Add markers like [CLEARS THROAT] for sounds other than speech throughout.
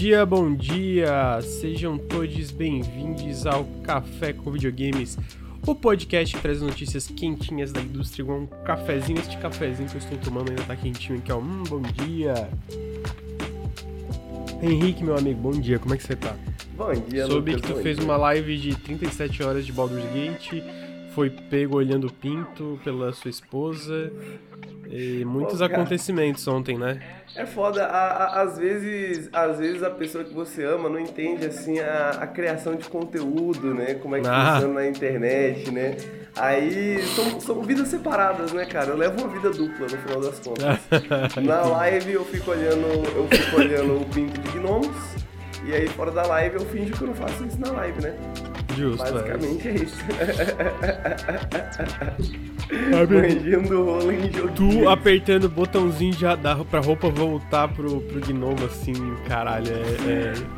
dia, bom dia! Sejam todos bem-vindos ao Café com Videogames, o podcast que traz notícias quentinhas da indústria, igual um cafezinho. Este cafezinho que eu estou tomando ainda tá quentinho aqui, ó. Hum, bom dia! Henrique, meu amigo, bom dia, como é que você tá? Bom dia, Soube Lucas, que tu fez dia. uma live de 37 horas de Baldur's Gate, foi pego olhando o pinto pela sua esposa. E muitos Pô, acontecimentos ontem, né? É foda, a- a- às vezes, às vezes a pessoa que você ama não entende assim a, a criação de conteúdo, né? Como é que Ah. funciona na internet, né? Aí são, são vidas separadas, né, cara? Eu levo uma vida dupla no final das contas. [LAUGHS] Na live eu fico olhando, eu fico olhando o pinto de gnomos. E aí fora da live eu finjo que eu não faço isso na live, né? Justo, é. Basicamente é isso. [LAUGHS] Amigo, Manjando rolo em joguinho. Tu apertando o botãozinho já da, pra roupa voltar pro, pro gnomo, assim, caralho, é...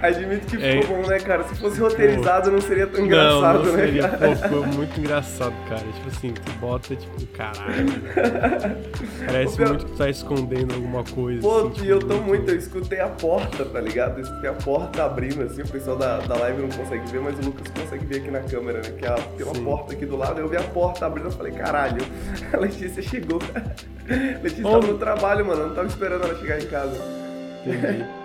é- Admito que É. ficou bom, né, cara? Se fosse roteirizado não seria tão Não, engraçado, não né, seria, cara? pô, ficou muito engraçado, cara. Tipo assim, tu bota, tipo, caralho. [LAUGHS] Parece O muito que tu tá escondendo alguma coisa. Pô, assim, e tipo, eu tô muito, eu escutei a porta, tá ligado? Eu escutei a porta abrindo, assim, o pessoal da, da live não consegue ver, mas o Lucas consegue ver aqui na câmera, né? Que a- tem uma Sim. porta aqui do lado, eu vi a porta abrindo, eu falei, caralho, [LAUGHS] a Letícia chegou. A [LAUGHS] Letícia Ô. tava no trabalho, mano, eu não tava esperando ela chegar em casa. Entendi. [LAUGHS]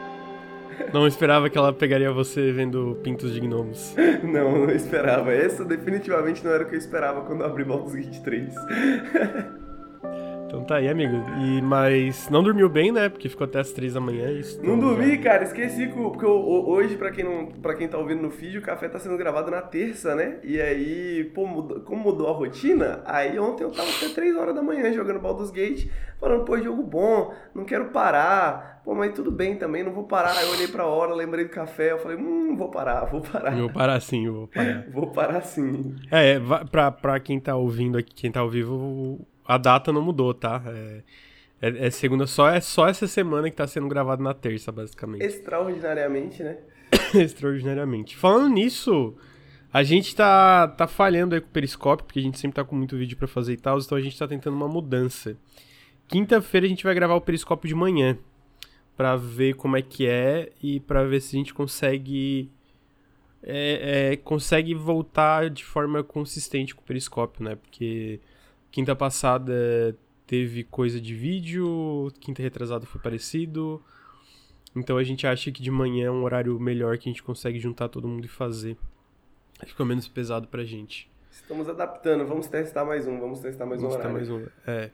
Não esperava que ela pegaria você vendo pintos de gnomos. Não, não esperava. Essa definitivamente não era o que eu esperava quando eu abri Baldur's Gate 3. Então tá aí, amigo. E, mas não dormiu bem, né? Porque ficou até as três da manhã. Isso Não dormi, já- cara, esqueci que, porque o- hoje, pra quem, não, pra quem tá ouvindo no feed, o café tá sendo gravado na terça, né? E aí, pô, mudou- como mudou a rotina, aí ontem eu tava até 3 horas da manhã jogando Baldur's Gate, falando, pô, jogo bom, não quero parar. Pô, mas tudo bem também, não vou parar. Aí eu olhei pra hora, lembrei do café, eu falei, hum, vou parar, vou parar. Eu vou parar sim, eu vou parar. [LAUGHS] Vou parar sim. É, pra, pra quem tá ouvindo aqui, quem tá ao vivo, a data não mudou, tá? É, é- é segunda, só, é só essa semana que tá sendo gravado na terça, basicamente. Extraordinariamente, né? [COUGHS] Extraordinariamente. Falando nisso, a gente tá, tá falhando aí com o Periscope, porque a gente sempre tá com muito vídeo pra fazer e tal, então a gente tá tentando uma mudança. Quinta-feira a gente vai gravar o Periscope de manhã, pra ver como é que é e pra ver se a gente consegue é, é, consegue voltar de forma consistente com o Periscope, né? Porque quinta passada teve coisa de vídeo, quinta retrasada foi parecido. Então a gente acha que de manhã é um horário melhor que a gente consegue juntar todo mundo e fazer. Fica menos pesado pra gente. Estamos adaptando, vamos testar mais um, vamos testar mais um Vamos ter horário. mais um. É.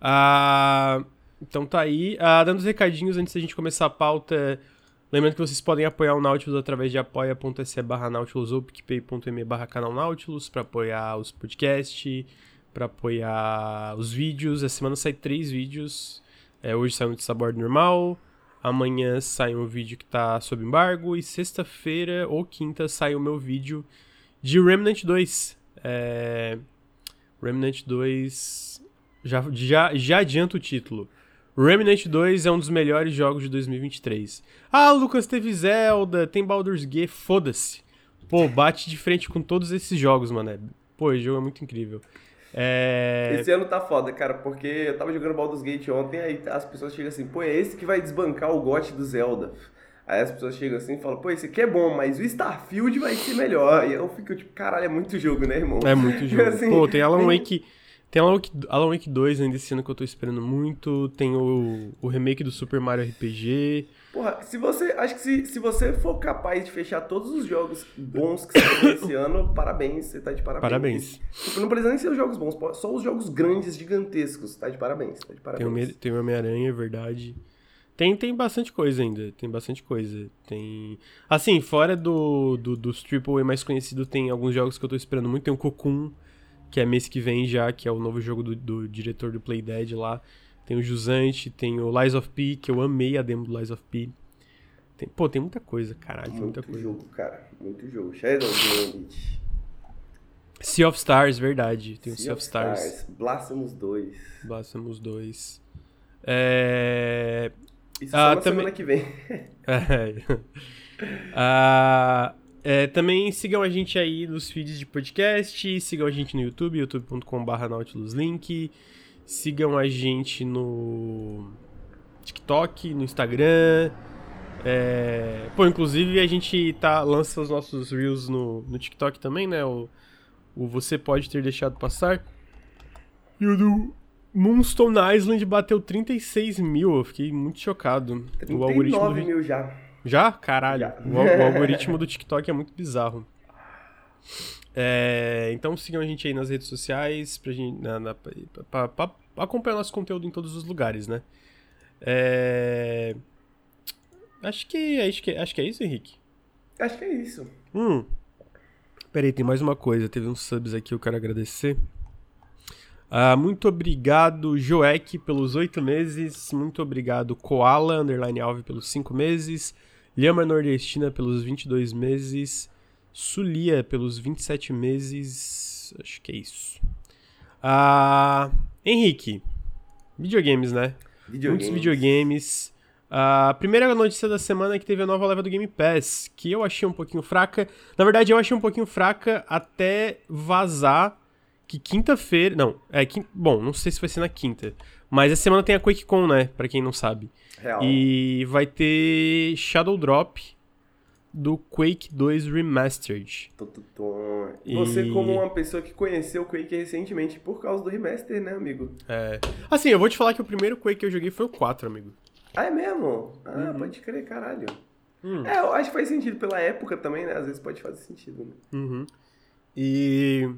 Ah, então tá aí. Ah, dando os recadinhos antes da gente começar a pauta. Lembrando que vocês podem apoiar o Nautilus através de apoia.se barra Nautilus ou picpay.me barra canal Nautilus pra apoiar os podcasts, pra apoiar os vídeos. Essa semana sai três vídeos. É, hoje sai um de sabor normal. Amanhã sai um vídeo que tá sob embargo. E sexta-feira ou quinta sai o meu vídeo de Remnant 2. É... Remnant 2. Já, já, já adianta o título. Remnant 2 é um dos melhores jogos de 2023. Ah, Lucas, teve Zelda, tem Baldur's Gate, foda-se. Pô, bate de frente com todos esses jogos, mano. Pô, esse jogo é muito incrível. É... Esse ano tá foda, cara, porque eu tava jogando Baldur's Gate ontem, aí as pessoas chegam assim, pô, é esse que vai desbancar o gote do Zelda. Aí as pessoas chegam assim e falam, pô, esse aqui é bom, mas o Starfield vai ser melhor. E eu fico tipo, caralho, é muito jogo, né, irmão? É muito [LAUGHS] jogo. Assim, Pô, tem Alan Wake. Tem Alan Wake, Alan Wake 2 ainda esse ano que eu tô esperando muito. Tem o, o remake do Super Mario RPG. Porra, se você. Acho que se, se você for capaz de fechar todos os jogos bons que saíram [COUGHS] esse ano, parabéns, você tá de parabéns. Parabéns. Tipo, não precisa nem ser os jogos bons, só os jogos grandes, gigantescos, tá de parabéns, tá de parabéns. Tem o Homem-Aranha, é verdade. Tem, tem bastante coisa ainda. Tem bastante coisa. Tem. Assim, fora do, do, dos AAA mais conhecidos, tem alguns jogos que eu tô esperando muito. Tem o Cocoon, que é mês que vem já, que é o novo jogo do, do diretor do Playdead lá. Tem o Jusante, tem o Lies of P, que eu amei a demo do Lies of P. Tem, pô, tem muita coisa, caralho, tem muita Muito coisa. jogo, cara, muito jogo. Shadow Gambit. Sea of Stars, verdade. Tem o Sea of Stars. Blasphemous 2. Blasphemous 2. É. Isso Ah, só na também- semana que vem. [LAUGHS] É. Ah, é, também sigam a gente aí nos feeds de podcast, sigam a gente no YouTube, youtube.com.br nautiluslink, sigam a gente no TikTok, no Instagram, É... Pô, inclusive a gente tá, lança os nossos Reels no, no TikTok também, né? O, o Você Pode Ter Deixado Passar. E o do Moonstone Island bateu 36 mil. Eu fiquei muito chocado. 39 o algoritmo mil já. Já? Caralho. Já. O, o, algoritmo do TikTok é muito bizarro. É, então sigam a gente aí nas redes sociais pra, gente, na, na, pra, pra, pra acompanhar nosso conteúdo em todos os lugares, né? É... Acho que, acho que acho que é isso, Henrique. Acho que é isso. Hum. Peraí, tem mais uma coisa. Teve uns subs aqui, eu quero agradecer. Uh, muito obrigado, Joek, pelos oito meses. Muito obrigado, Koala, underline Alve, pelos cinco meses. Lhama Nordestina pelos 22 meses. Sulia pelos 27 meses. Acho que é isso. Ah, Henrique. Videogames, né? Videogames. Muitos videogames. A primeira notícia da semana é que teve a nova leva do Game Pass, que eu achei um pouquinho fraca. Na verdade, eu achei um pouquinho fraca até vazar que quinta-feira. Não, é. Quinta, bom, não sei se vai ser na quinta. Mas essa semana tem a QuakeCon, né? Pra quem não sabe. Real. E vai ter Shadow Drop do Quake 2 Remastered. E... Você, como uma pessoa que conheceu o Quake recentemente por causa do remaster, né, amigo? É. Assim, eu vou te falar que o primeiro Quake que eu joguei foi o 4, amigo. Ah, é mesmo? Ah, uhum. pode crer, caralho. Hum. É, eu acho que faz sentido pela época também, né? Às vezes pode fazer sentido, né? Uhum. E.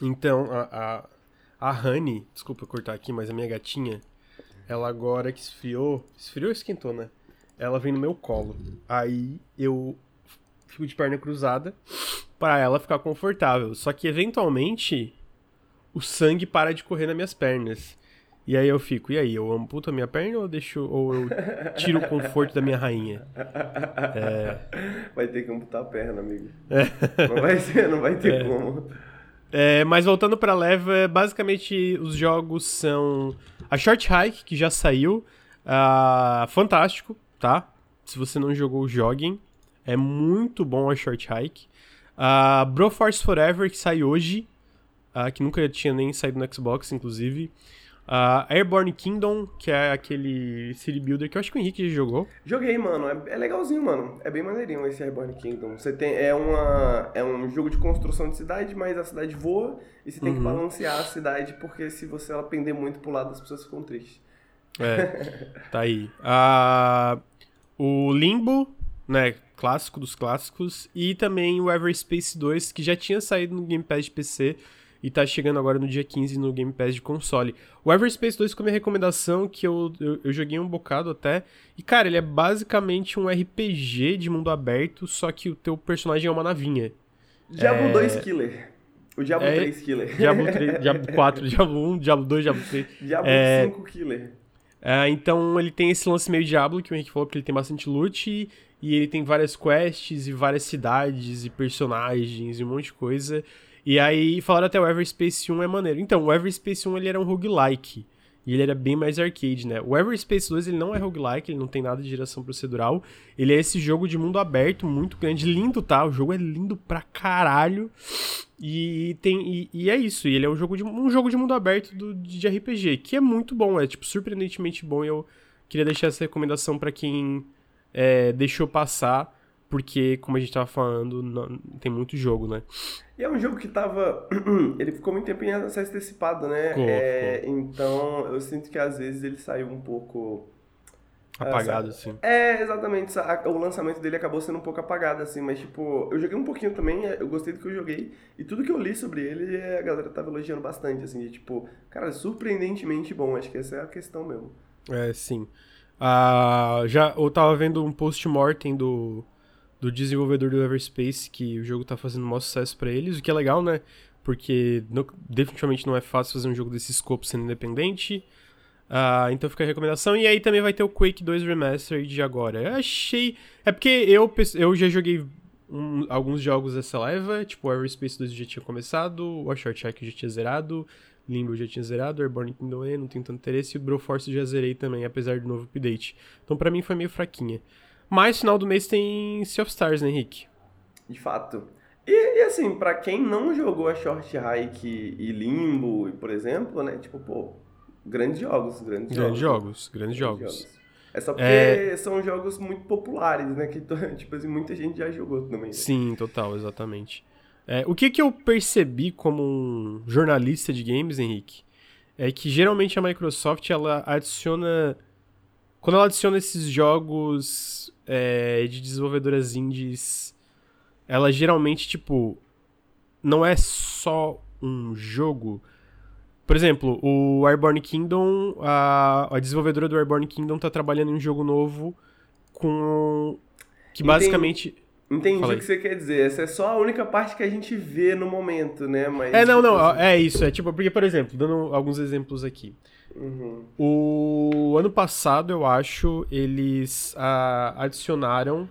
Então, a, a, a Honey, desculpa cortar aqui, mas a minha gatinha, ela agora que esfriou. Esfriou ou esquentou, né? Ela vem no meu colo. Aí eu fico de perna cruzada para ela ficar confortável. Só que eventualmente o sangue para de correr nas minhas pernas. E aí eu fico, e aí, eu amputo a minha perna ou deixo ou eu tiro o conforto da minha rainha? É... [LAUGHS] Vai ter que amputar a perna, amigo. É. Não vai ser, não vai ter é. como. É, mas voltando pra leva, basicamente os jogos são a Short Hike, que já saiu, uh, fantástico, tá? Se você não jogou, joguem. É muito bom a Short Hike. Uh, Broforce Forever, que sai hoje, uh, que nunca tinha nem saído no Xbox, inclusive. Uh, Airborne Kingdom, que é aquele city builder que eu acho que o Henrique jogou. Joguei, mano. É, é legalzinho, mano. É bem maneirinho esse Airborne Kingdom. Você tem, é, uma, é um jogo de construção de cidade, mas a cidade voa e você tem uhum. que balancear a cidade, porque se você ela pender muito pro lado, as pessoas ficam tristes. É, [LAUGHS] tá aí. Uh, o Limbo, né, clássico dos clássicos, e também o Everspace 2, que já tinha saído no Game Pass de PC, e tá chegando agora no dia 15 no Game Pass de console. O Everspace 2 ficou minha recomendação, que eu, eu, eu, joguei um bocado até. E, cara, ele é basicamente um RPG de mundo aberto, só que o teu personagem é uma navinha. Diablo é... 2 Killer. O Diablo é... 3 Killer. Diablo 3, [LAUGHS] Diablo 4, Diablo 1, Diablo 2, Diablo 3. Diablo é... 5 Killer. É, então ele tem esse lance meio Diablo que o Henrique falou, que ele tem bastante loot e, e ele tem várias quests e várias cidades e personagens e um monte de coisa. E aí falaram até o Everspace 1 é maneiro. Então, o Everspace 1 ele era um roguelike. E ele era bem mais arcade, né? O Everspace 2 ele não é roguelike, ele não tem nada de geração procedural. Ele é esse jogo de mundo aberto, muito grande, lindo, tá? O jogo é lindo pra caralho. E tem e, e é isso, e ele é um jogo de um jogo de mundo aberto do, de RPG, que é muito bom, é tipo surpreendentemente bom. Eu queria deixar essa recomendação para quem é, deixou passar porque, como a gente tava falando, não, tem muito jogo, né? E é um jogo que tava. [CLEARS THROAT] ele ficou muito tempo em acesso antecipado, né? Ficou, é, ficou. Então, eu sinto que às vezes ele saiu um pouco. Apagado, assim. É, exatamente. O lançamento dele acabou sendo um pouco apagado, assim, mas, tipo, eu joguei um pouquinho também, eu gostei do que eu joguei, e tudo que eu li sobre ele, a galera tava elogiando bastante, assim, de, tipo, cara, surpreendentemente bom, acho que essa é a questão mesmo. É, sim. Ah, já, eu tava vendo um post-mortem do do desenvolvedor do Everspace, que o jogo tá fazendo um maior sucesso para eles, o que é legal, né? Porque no, definitivamente não é fácil fazer um jogo desse escopo sendo independente. Uh, então fica a recomendação. E aí também vai ter o Quake 2 Remastered agora. Eu achei. É porque eu, eu já joguei um, alguns jogos dessa leva, tipo o Everspace 2 já tinha começado, o Short Hack já tinha zerado, Limbo já tinha zerado, Airborne Kingdom não tenho tanto interesse, e o Broforce já zerei também, apesar do novo update. Então para mim foi meio fraquinha. Mas final do mês tem Sea of Stars, né, Henrique? De fato. E, e assim, para quem não jogou a Short Hike e Limbo, por exemplo, né? Tipo, pô, grandes jogos, grandes, grandes jogos. jogos. Grandes, jogos, grandes jogos. É só porque é... são jogos muito populares, né? Que [LAUGHS] tipo assim, muita gente já jogou também. Né? Sim, total, exatamente. É, o que, que eu percebi como um jornalista de games, Henrique, é que geralmente a Microsoft ela adiciona. Quando ela adiciona esses jogos é, de desenvolvedoras indies, ela geralmente, tipo, não é só um jogo. Por exemplo, o Airborne Kingdom, a, a desenvolvedora do Airborne Kingdom tá trabalhando em um jogo novo com. Que basicamente. Entendi o que você quer dizer. Essa é só a única parte que a gente vê no momento, né? Mas, é, não, não, tipo é isso. É tipo, porque, por exemplo, dando alguns exemplos aqui. Uhum. O ano passado, eu acho, eles ah, adicionaram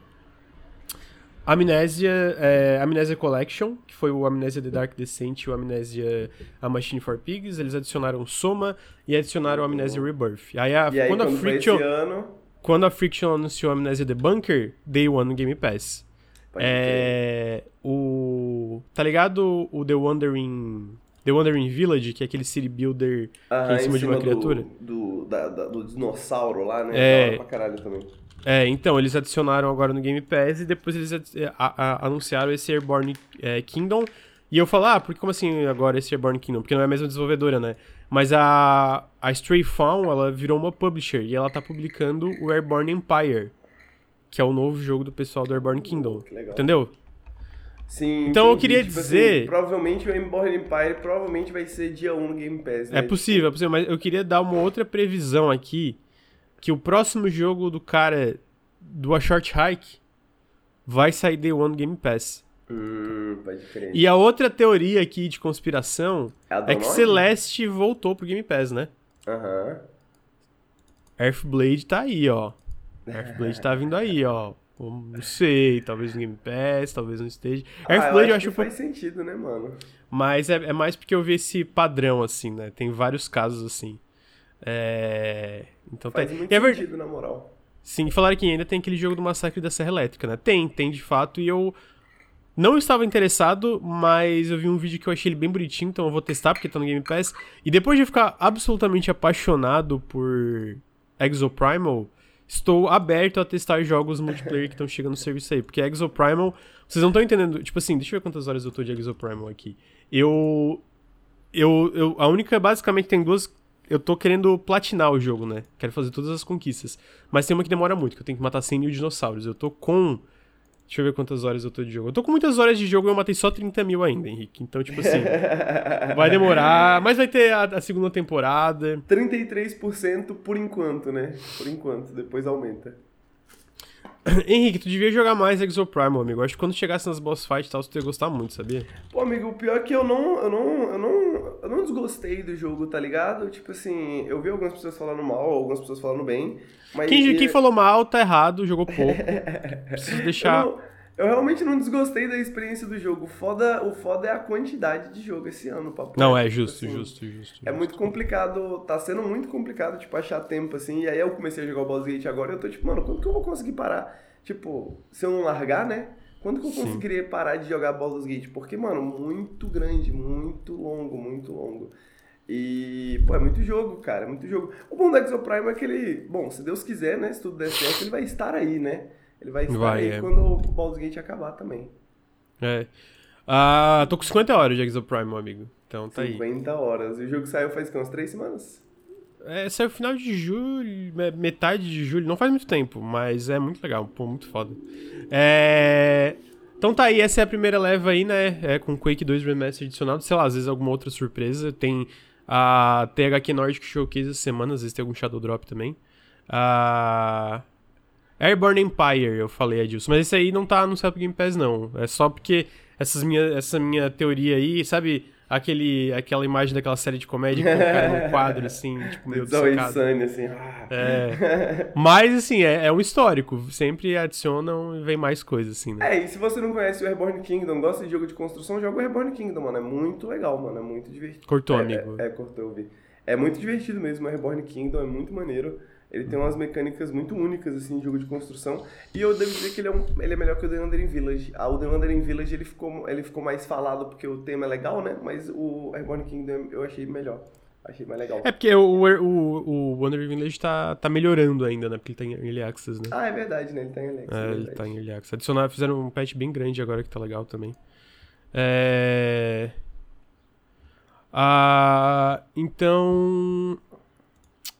Amnésia, é, Amnésia Collection, que foi o Amnésia The Dark Descent e o Amnésia A Machine for Pigs. Eles adicionaram Soma e adicionaram o Amnésia Rebirth. Aí, a, aí quando, a Friction, ano... quando a Friction anunciou Amnésia The Bunker, Day One no Game Pass. é, o tá ligado o The Wandering The Wandering Village, que é aquele city builder ah, que é em cima, em cima de uma do, criatura. Do, da, da, do dinossauro lá, né? É. pra caralho também. É, então, eles adicionaram agora no Game Pass e depois eles a, a, anunciaram esse Airborne é, Kingdom. E eu falo, ah, porque como assim agora esse Airborne Kingdom? Porque não é a mesma desenvolvedora, né? Mas a, a Stray Fawn, ela virou uma publisher e ela tá publicando o Airborne Empire, que é o novo jogo do pessoal do Airborne Kingdom. Entendeu? Sim. Então entendi. eu queria tipo assim, dizer. Assim, provavelmente o Airborne Empire provavelmente vai ser dia 1 no Game Pass. Né? É possível, é possível, mas eu queria dar uma outra previsão aqui. Que o próximo jogo do cara do A Short Hike vai sair Day One no Game Pass. Hum, pode crer. E a outra teoria aqui de conspiração é, é que Celeste voltou pro Game Pass, né? Aham. Uhum. Earthblade tá aí, ó. Earthblade tá vindo aí, ó. Não sei, talvez no Game Pass, talvez no Stage. Ah, Earthblade eu acho, eu acho que faz sentido, né, mano? Mas é, é, mais porque eu vi esse padrão, assim, né? Tem vários casos assim. É... Então faz tá... muito é sentido, na moral. Sim, falaram que ainda tem aquele jogo do Massacre da Serra Elétrica, né? Tem, tem de fato, e eu não estava interessado, mas eu vi um vídeo que eu achei ele bem bonitinho, então eu vou testar porque tá no Game Pass. E depois de ficar absolutamente apaixonado por Exoprimal, estou aberto a testar jogos multiplayer que estão [LAUGHS] chegando no serviço aí. Porque Exoprimal, vocês não estão entendendo. Tipo assim, deixa eu ver quantas horas eu tô de Exoprimal aqui. Eu. Eu. eu a única, basicamente, tem duas. Eu tô querendo platinar o jogo, né? Quero fazer todas as conquistas. Mas tem uma que demora muito, que eu tenho que matar 100 mil dinossauros. Eu tô com Deixa eu ver quantas horas eu tô de jogo. Eu tô com muitas horas de jogo e eu matei só 30 mil ainda, Henrique. Então, tipo assim, [LAUGHS] vai demorar, mas vai ter a, a, segunda temporada. 33% por enquanto, né? Por enquanto, depois aumenta. [CLEARS THROAT] Henrique, tu devia jogar mais Exoprime, meu amigo. acho que quando chegasse nas boss fights e tal, tu ia gostar muito, sabia? Pô, amigo, o pior é que eu não, eu não, eu não, eu não desgostei do jogo, tá ligado? Tipo assim, eu vi algumas pessoas falando mal, algumas pessoas falando bem. Mas quem, quem falou mal tá errado, jogou pouco. [LAUGHS] Preciso deixar. Eu, não, eu, realmente não desgostei da experiência do jogo. O foda, o foda é a quantidade de jogo esse ano, papo. Não, é justo, assim, justo, justo, É muito complicado, tá sendo muito complicado, tipo, achar tempo, assim. E aí eu comecei a jogar o Baldur's Gate agora e eu tô tipo, mano, quando que eu vou conseguir parar? Tipo, se eu não largar, né? Quando que eu Sim. conseguiria parar de jogar Baldur's Gate? Porque, mano, muito grande, muito longo, muito longo. E, pô, é muito jogo, cara, é muito jogo. O bom do Exoprime é que ele, bom, se Deus quiser, né, se tudo der certo, ele vai estar aí, né? Ele vai estar vai, aí é. quando o Baldur's Gate acabar também. É. Ah, tô com 50 horas de Exoprime, meu amigo. Então tá 50 aí. 50 horas. E o jogo saiu faz umas 3 semanas? É, saiu final de julho, metade de julho, não faz muito tempo, mas é muito legal, pô, muito foda. É... Então tá aí, essa é a primeira leva aí, né? É com Quake 2 Remaster adicionado, sei lá, às vezes alguma outra surpresa. Tem a THQ Nordic Showcase essa semana, às vezes tem algum Shadow Drop também. A Airborne Empire, eu falei, Adilson, mas esse aí não tá anunciado pro Game Pass, não. É só porque essas minha, essa minha teoria aí, sabe? aquele, aquela imagem daquela série de comédia com o cara no [LAUGHS] quadro, assim, tipo, meio dissecado. assim. É. [LAUGHS] Mas, assim, é, é, um histórico. Sempre adicionam e vem mais coisas, assim, né? É, e se você não conhece o Reborn Kingdom, gosta de jogo de construção, joga o Reborn Kingdom, mano. É muito legal, mano. É muito divertido. Cortou, é, amigo. É, é, cortou, eu vi. É muito divertido mesmo, o Reborn Kingdom é muito maneiro. Ele tem umas mecânicas muito únicas, assim, de jogo de construção. E eu devo dizer que ele é, um, ele é melhor que o The Wandering Village. Ah, o The Wandering Village, ele ficou, ele ficou mais falado porque o tema é legal, né? Mas o Reborn Kingdom eu achei melhor. Achei mais legal. É porque o, o, o Wonder Village tá, tá melhorando ainda, né? Porque ele tá em Early Access, né? Ah, é verdade, né? Ele tá em Early Access. É, é ele tá em Early Access. Adicionaram, fizeram um patch bem grande agora que tá legal também. É... Ah, então...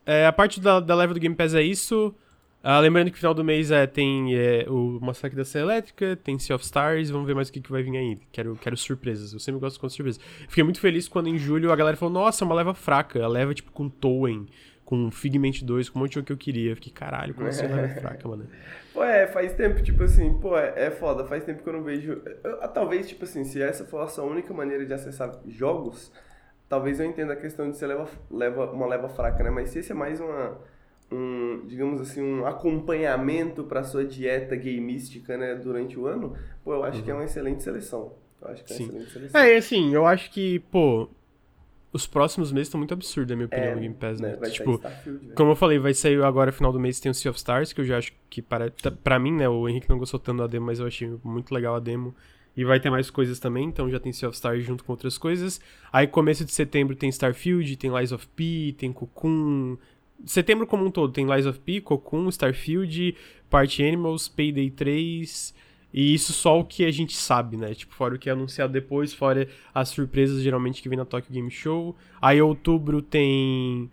É, a parte da, da level do Game Pass é isso. Ah, lembrando que no final do mês é, tem é, o Massacre da Serra Elétrica, tem Sea of Stars, vamos ver mais o que, que vai vir aí. Quero, quero surpresas, eu sempre gosto de surpresas. Fiquei muito feliz quando em julho a galera falou, nossa, é uma leva fraca, a leva tipo com Towen, com Figment 2, com um monte de que eu queria. Fiquei, caralho, como assim leva fraca, mano? [LAUGHS] Pô, é, faz tempo, tipo assim, pô, é, é foda, faz tempo que eu não vejo. Eu, talvez, tipo assim, se essa for a única maneira de acessar jogos, talvez eu entenda a questão de ser leva, leva, uma leva fraca, né? Mas se esse é mais uma um, digamos assim, um acompanhamento para sua dieta gameística, né, durante o ano, pô, eu acho uhum. que é uma excelente seleção. Eu acho que é uma excelente seleção. É, assim, eu acho que, pô, os próximos meses estão muito absurdos, na minha opinião, é, no Game Pass, né? né? tipo, como eu falei, vai sair agora, final do mês, tem o Sea of Stars, que eu já acho que, para, pra mim, né, o Henrique não gostou tanto da demo, mas eu achei muito legal a demo. E vai ter mais coisas também, então já tem Sea of Stars junto com outras coisas. Aí, começo de setembro tem Starfield, tem Lies of P, tem Cocoon, setembro como um todo tem Lies of P, Cocoon, Starfield, Party Animals, Payday 3. E isso só o que a gente sabe, né? Tipo, fora o que é anunciado depois, fora as surpresas geralmente que vem na Tokyo Game Show. Aí outubro tem.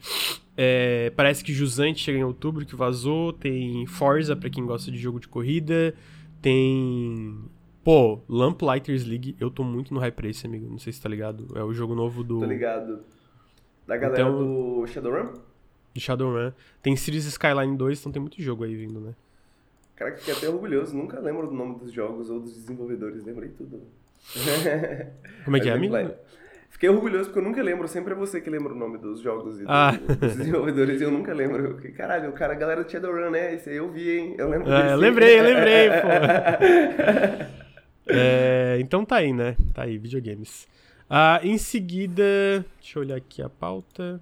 É, parece que Jusante chega em outubro, que vazou. Tem Forza, para quem gosta de jogo de corrida. Tem. Pô, Lamplighters League. Eu tô muito no hype pra esse, amigo. Não sei se tá ligado. É o jogo novo do. Tô ligado. Da galera então... do Shadowrun? de Shadowrun. Tem Cities Skyline 2, então tem muito jogo aí vindo, né? Cara, fiquei até orgulhoso. Nunca lembro do nome dos jogos ou dos desenvolvedores. Lembrei tudo. [LAUGHS] Como é que é, amigo? Fiquei orgulhoso porque eu nunca lembro. Sempre é você que lembra o nome dos jogos e ah. [LAUGHS] dos desenvolvedores. E eu nunca lembro. Eu fiquei, caralho, o cara, a galera do Shadowrun, né? Esse aí eu vi, hein? Eu lembro é, desse. Lembrei, lembrei, [LAUGHS] pô. É, então tá aí, né? Tá aí, videogames. Ah, em seguida, deixa eu olhar aqui a pauta.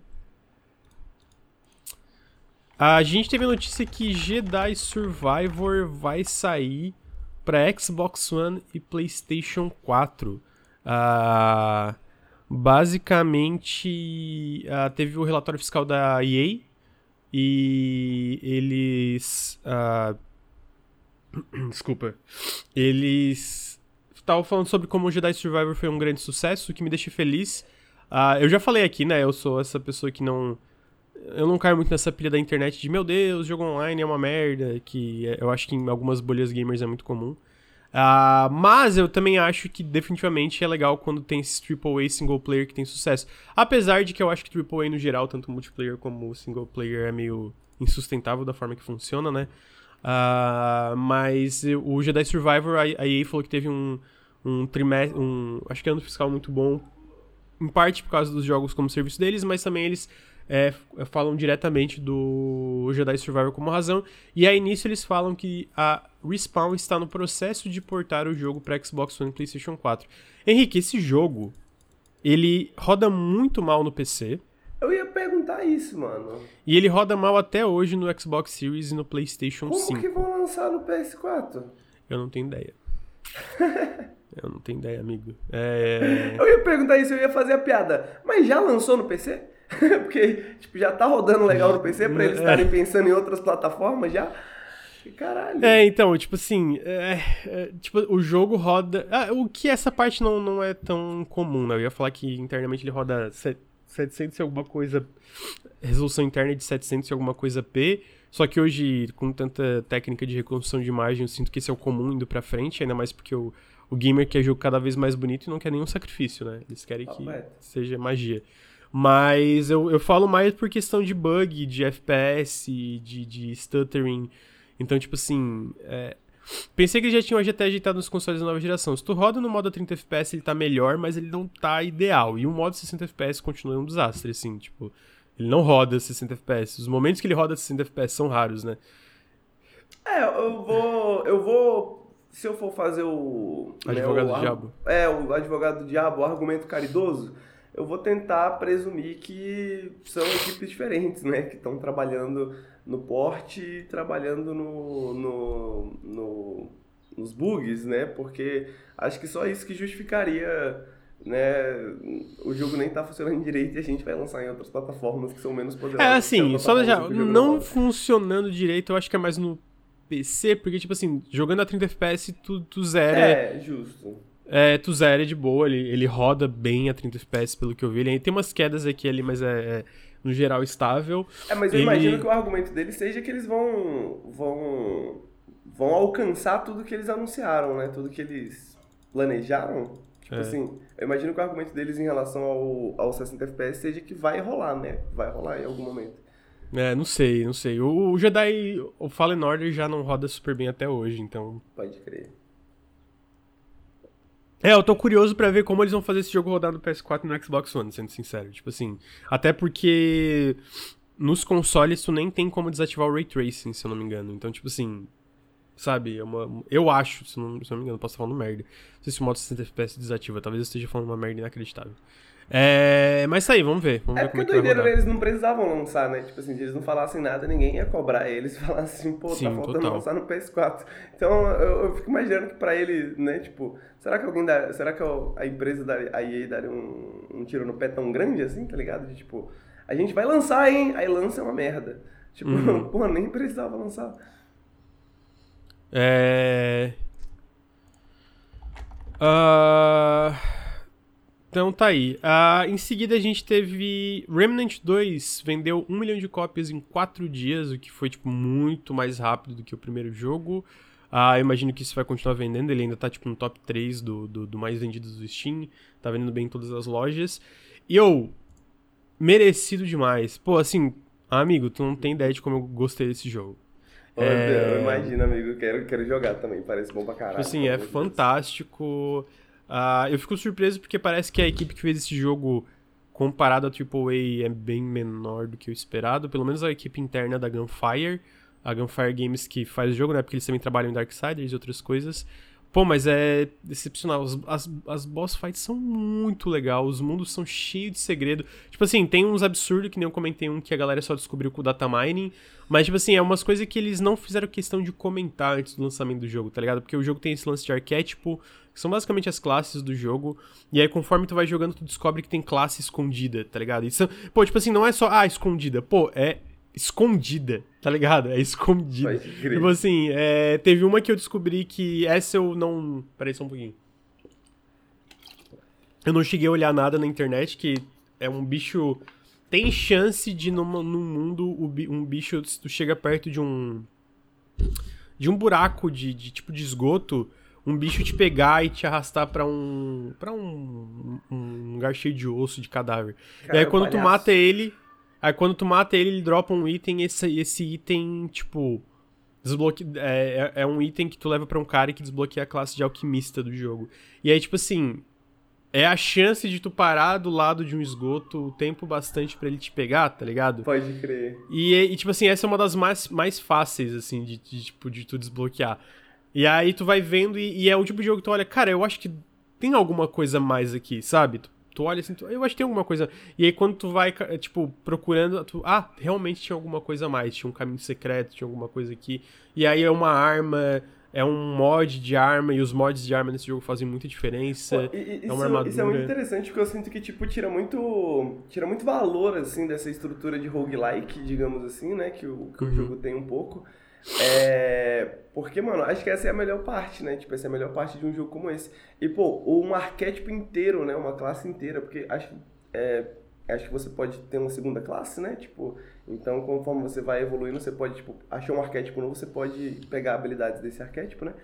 A gente teve a notícia que Jedi Survivor vai sair para Xbox One e PlayStation 4. Uh, basicamente, uh, teve o relatório fiscal da EA e eles. Uh, [CLEARS THROAT] desculpa. Eles estavam falando sobre como o Jedi Survivor foi um grande sucesso, o que me deixa feliz. eu já falei aqui, né? Eu sou essa pessoa que não eu não caio muito nessa pilha da internet de, meu Deus, jogo online é uma merda, que é, eu acho que em algumas bolhas gamers é muito comum. Uh, mas eu também acho que definitivamente é legal quando tem esses AAA single player que tem sucesso. Apesar de que eu acho que AAA no geral, tanto multiplayer como single player, é meio insustentável da forma que funciona, né? Uh, mas o Jedi Survivor, a EA falou que teve um, um trimestre, um, acho que ano fiscal muito bom, em parte por causa dos jogos como serviço deles, mas também eles é, falam diretamente do Jedi Survivor como razão. E aí nisso eles falam que a Respawn está no processo de portar o jogo para Xbox One e PlayStation 4. Henrique, esse jogo ele roda muito mal no PC. Eu ia perguntar isso, mano. E ele roda mal até hoje no Xbox Series e no PlayStation Como 5. Como que vão lançar no PS4? Eu não tenho ideia. [LAUGHS] eu não tenho ideia, amigo. É... [LAUGHS] Eu ia perguntar isso, eu ia fazer a piada. Mas já lançou no PC? [LAUGHS] Porque, tipo, já tá rodando legal no PC pra eles é. estarem pensando em outras plataformas já. Caralho. É, então, tipo assim, é, é, tipo, o jogo roda. Ah, o que essa parte não, não é tão comum, né? Eu ia falar que internamente ele roda 700 e alguma coisa. Resolução interna de 700 e alguma coisa P. Só que hoje, com tanta técnica de reconstrução de imagem, eu sinto que esse é o comum indo pra frente, ainda mais porque o, o gamer quer jogo cada vez mais bonito e não quer nenhum sacrifício, né? Eles querem que seja magia. Mas eu, eu falo mais por questão de bug, de FPS, de, de stuttering. Então, tipo assim. É... Pensei que eles já tinham até ajeitado nos consoles da nova geração. Se tu roda no modo 30 FPS, ele tá melhor, mas ele não tá ideal. E o modo 60 FPS continua um desastre, assim, tipo. Ele não roda 60 FPS. Os momentos que ele roda 60 FPS são raros, né? É, eu vou. Eu vou. Se eu for fazer o. Advogado né, do Diabo. É, o advogado do Diabo, o argumento caridoso eu vou tentar presumir que são equipes diferentes, né? Que estão trabalhando no porte e trabalhando no, no, no, nos bugs, né? Porque acho que só isso que justificaria né, o jogo nem tá funcionando direito e a gente vai lançar em outras plataformas que são menos poderosas. É assim, só já, não funcionando direito, eu acho que é mais no PC, porque, tipo assim, jogando a 30 FPS, tu, tu zera. É, justo. É, tu zera de boa, ele, ele roda bem a 30 FPS, pelo que eu vi. Ele tem umas quedas aqui ali, mas é, é no geral estável. É, mas eu ele... imagino que o argumento deles seja que eles vão. vão. vão alcançar tudo que eles anunciaram, né? Tudo que eles planejaram. Tipo é. assim, eu imagino que o argumento deles em relação ao, ao 60 FPS seja que vai rolar, né? Vai rolar em algum momento. É, não sei, não sei. O, Jedi, o Fallen Order já não roda super bem até hoje, então. Pode crer. É, eu tô curioso para ver como eles vão fazer esse jogo rodar no PS4 e no Xbox One, sendo sincero. Tipo assim, até porque nos consoles tu nem tem como desativar o Ray Tracing, se eu não me engano. Então, tipo assim, sabe, é uma, eu acho, se, não, se eu não me engano, posso estar falando merda. Não sei se o modo 60 FPS desativa, talvez eu esteja falando uma merda inacreditável. É, mas isso aí, vamos ver. Vamos é ver porque como é doideira, eles não precisavam lançar, né? Tipo assim, se eles não falassem nada, ninguém ia cobrar eles e falar assim, pô, tá Sim, tá faltando total. lançar no PS4. Então eu, eu, fico imaginando que pra ele, né, tipo, será que alguém dá. Será que a empresa da a EA daria um, um tiro no pé tão grande assim, tá ligado? De tipo, a gente vai lançar, hein? Aí lança é uma merda. Tipo, uhum. [LAUGHS] pô, nem precisava lançar. É. Uh... Então tá aí. Uh, em seguida a gente teve Remnant 2, vendeu um milhão de cópias em quatro dias, o que foi tipo muito mais rápido do que o primeiro jogo. Uh, eu imagino que isso vai continuar vendendo, ele ainda tá tipo no top 3 do, do, do mais vendidos do Steam, tá vendendo bem em todas as lojas. E eu, merecido demais. Pô, assim, amigo, tu não tem ideia de como eu gostei desse jogo. é... Eu imagino, amigo, quero, quero jogar também, parece bom pra caralho. Tipo assim, é fantástico. Deus. Uh, eu fico surpreso porque parece que a equipe que fez esse jogo, comparado a AAA, é bem menor do que o esperado. Pelo menos a equipe interna da Gunfire. A Gunfire Games que faz o jogo, né? Porque eles também trabalham em Darksiders e outras coisas. Pô, mas é decepcional. As, as, as boss fights são muito legais, os mundos são cheios de segredo. Tipo assim, tem uns absurdos, que nem eu comentei um que a galera só descobriu com o data mining. Mas, tipo assim, é umas coisas que eles não fizeram questão de comentar antes do lançamento do jogo, tá ligado? Porque o jogo tem esse lance de arquétipo, que são basicamente as classes do jogo. E aí, conforme tu vai jogando, tu descobre que tem classe escondida, tá ligado? Isso, pô, tipo assim, não é só, ah, escondida. Pô, é escondida, tá ligado? É escondida. Tipo assim, é, teve uma que eu descobri que essa eu não. Peraí só um pouquinho. Eu não cheguei a olhar nada na internet, que é um bicho. Tem chance de no, no mundo um bicho, se tu chega perto de um. De um buraco de, de tipo de esgoto, um bicho te pegar e te arrastar para um. para um, um lugar cheio de osso, de cadáver. Cara, e aí quando tu mata ele, Aí quando tu mata ele, ele dropa um item e esse, esse item, tipo. Desbloque... É, é, é um item que tu leva para um cara que desbloqueia a classe de alquimista do jogo. E aí, tipo assim. É a chance de tu parar do lado de um esgoto o tempo bastante para ele te pegar, tá ligado? Pode crer. E, e, tipo assim, essa é uma das mais, mais fáceis, assim, de, de, tipo, de tu desbloquear. E aí tu vai vendo e, e, é o tipo de jogo que tu olha, cara, eu acho que tem alguma coisa mais aqui, sabe? Tu tu olha assim, tu, eu acho que tem alguma coisa. E aí quando tu vai, tipo, procurando, tu, ah, realmente tinha alguma coisa a mais, tinha um caminho secreto, tinha alguma coisa aqui. E aí é uma arma, é um mod de arma, e os mods de arma nesse jogo fazem muita diferença. Pô, e, é uma armadura. Isso é muito interessante, porque eu sinto que, tipo, tira muito. Tira muito valor, assim, dessa estrutura de roguelike, digamos assim, né? Que o, que uhum. o jogo tem um pouco. É, porque, mano, acho que essa é a melhor parte, né? Tipo, essa é a melhor parte de um jogo como esse. E, pô, um arquétipo inteiro, né? Uma classe inteira, porque acho, é, acho que você pode ter uma segunda classe, né? Tipo, então, conforme você vai evoluindo, você pode, tipo, achar um arquétipo novo, você pode pegar habilidades desse arquétipo, né?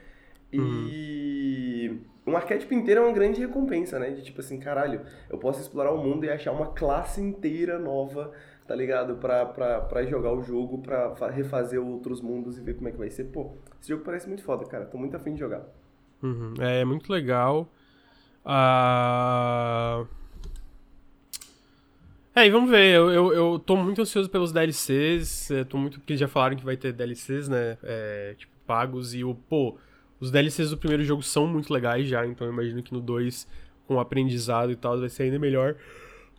E uhum. um arquétipo inteiro é uma grande recompensa, né? De tipo assim, caralho, eu posso explorar o mundo e achar uma classe inteira nova tá ligado? Pra, pra, pra jogar o jogo, pra refazer outros mundos e ver como é que vai ser. Pô, esse jogo parece muito foda, cara. Tô muito afim de jogar. Uhum. É, é muito legal. Uh... É, e vamos ver, eu, eu, eu tô muito ansioso pelos DLCs, tô muito, porque já falaram que vai ter DLCs, né, é, tipo, pagos, e o, pô, os DLCs do primeiro jogo são muito legais já, então eu imagino que no 2, com aprendizado e tal, vai ser ainda melhor.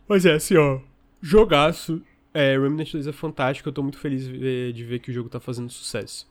Mas é assim, ó, jogaço, é, Remnant 2 é fantástico, eu tô muito feliz de ver que o jogo tá fazendo sucesso.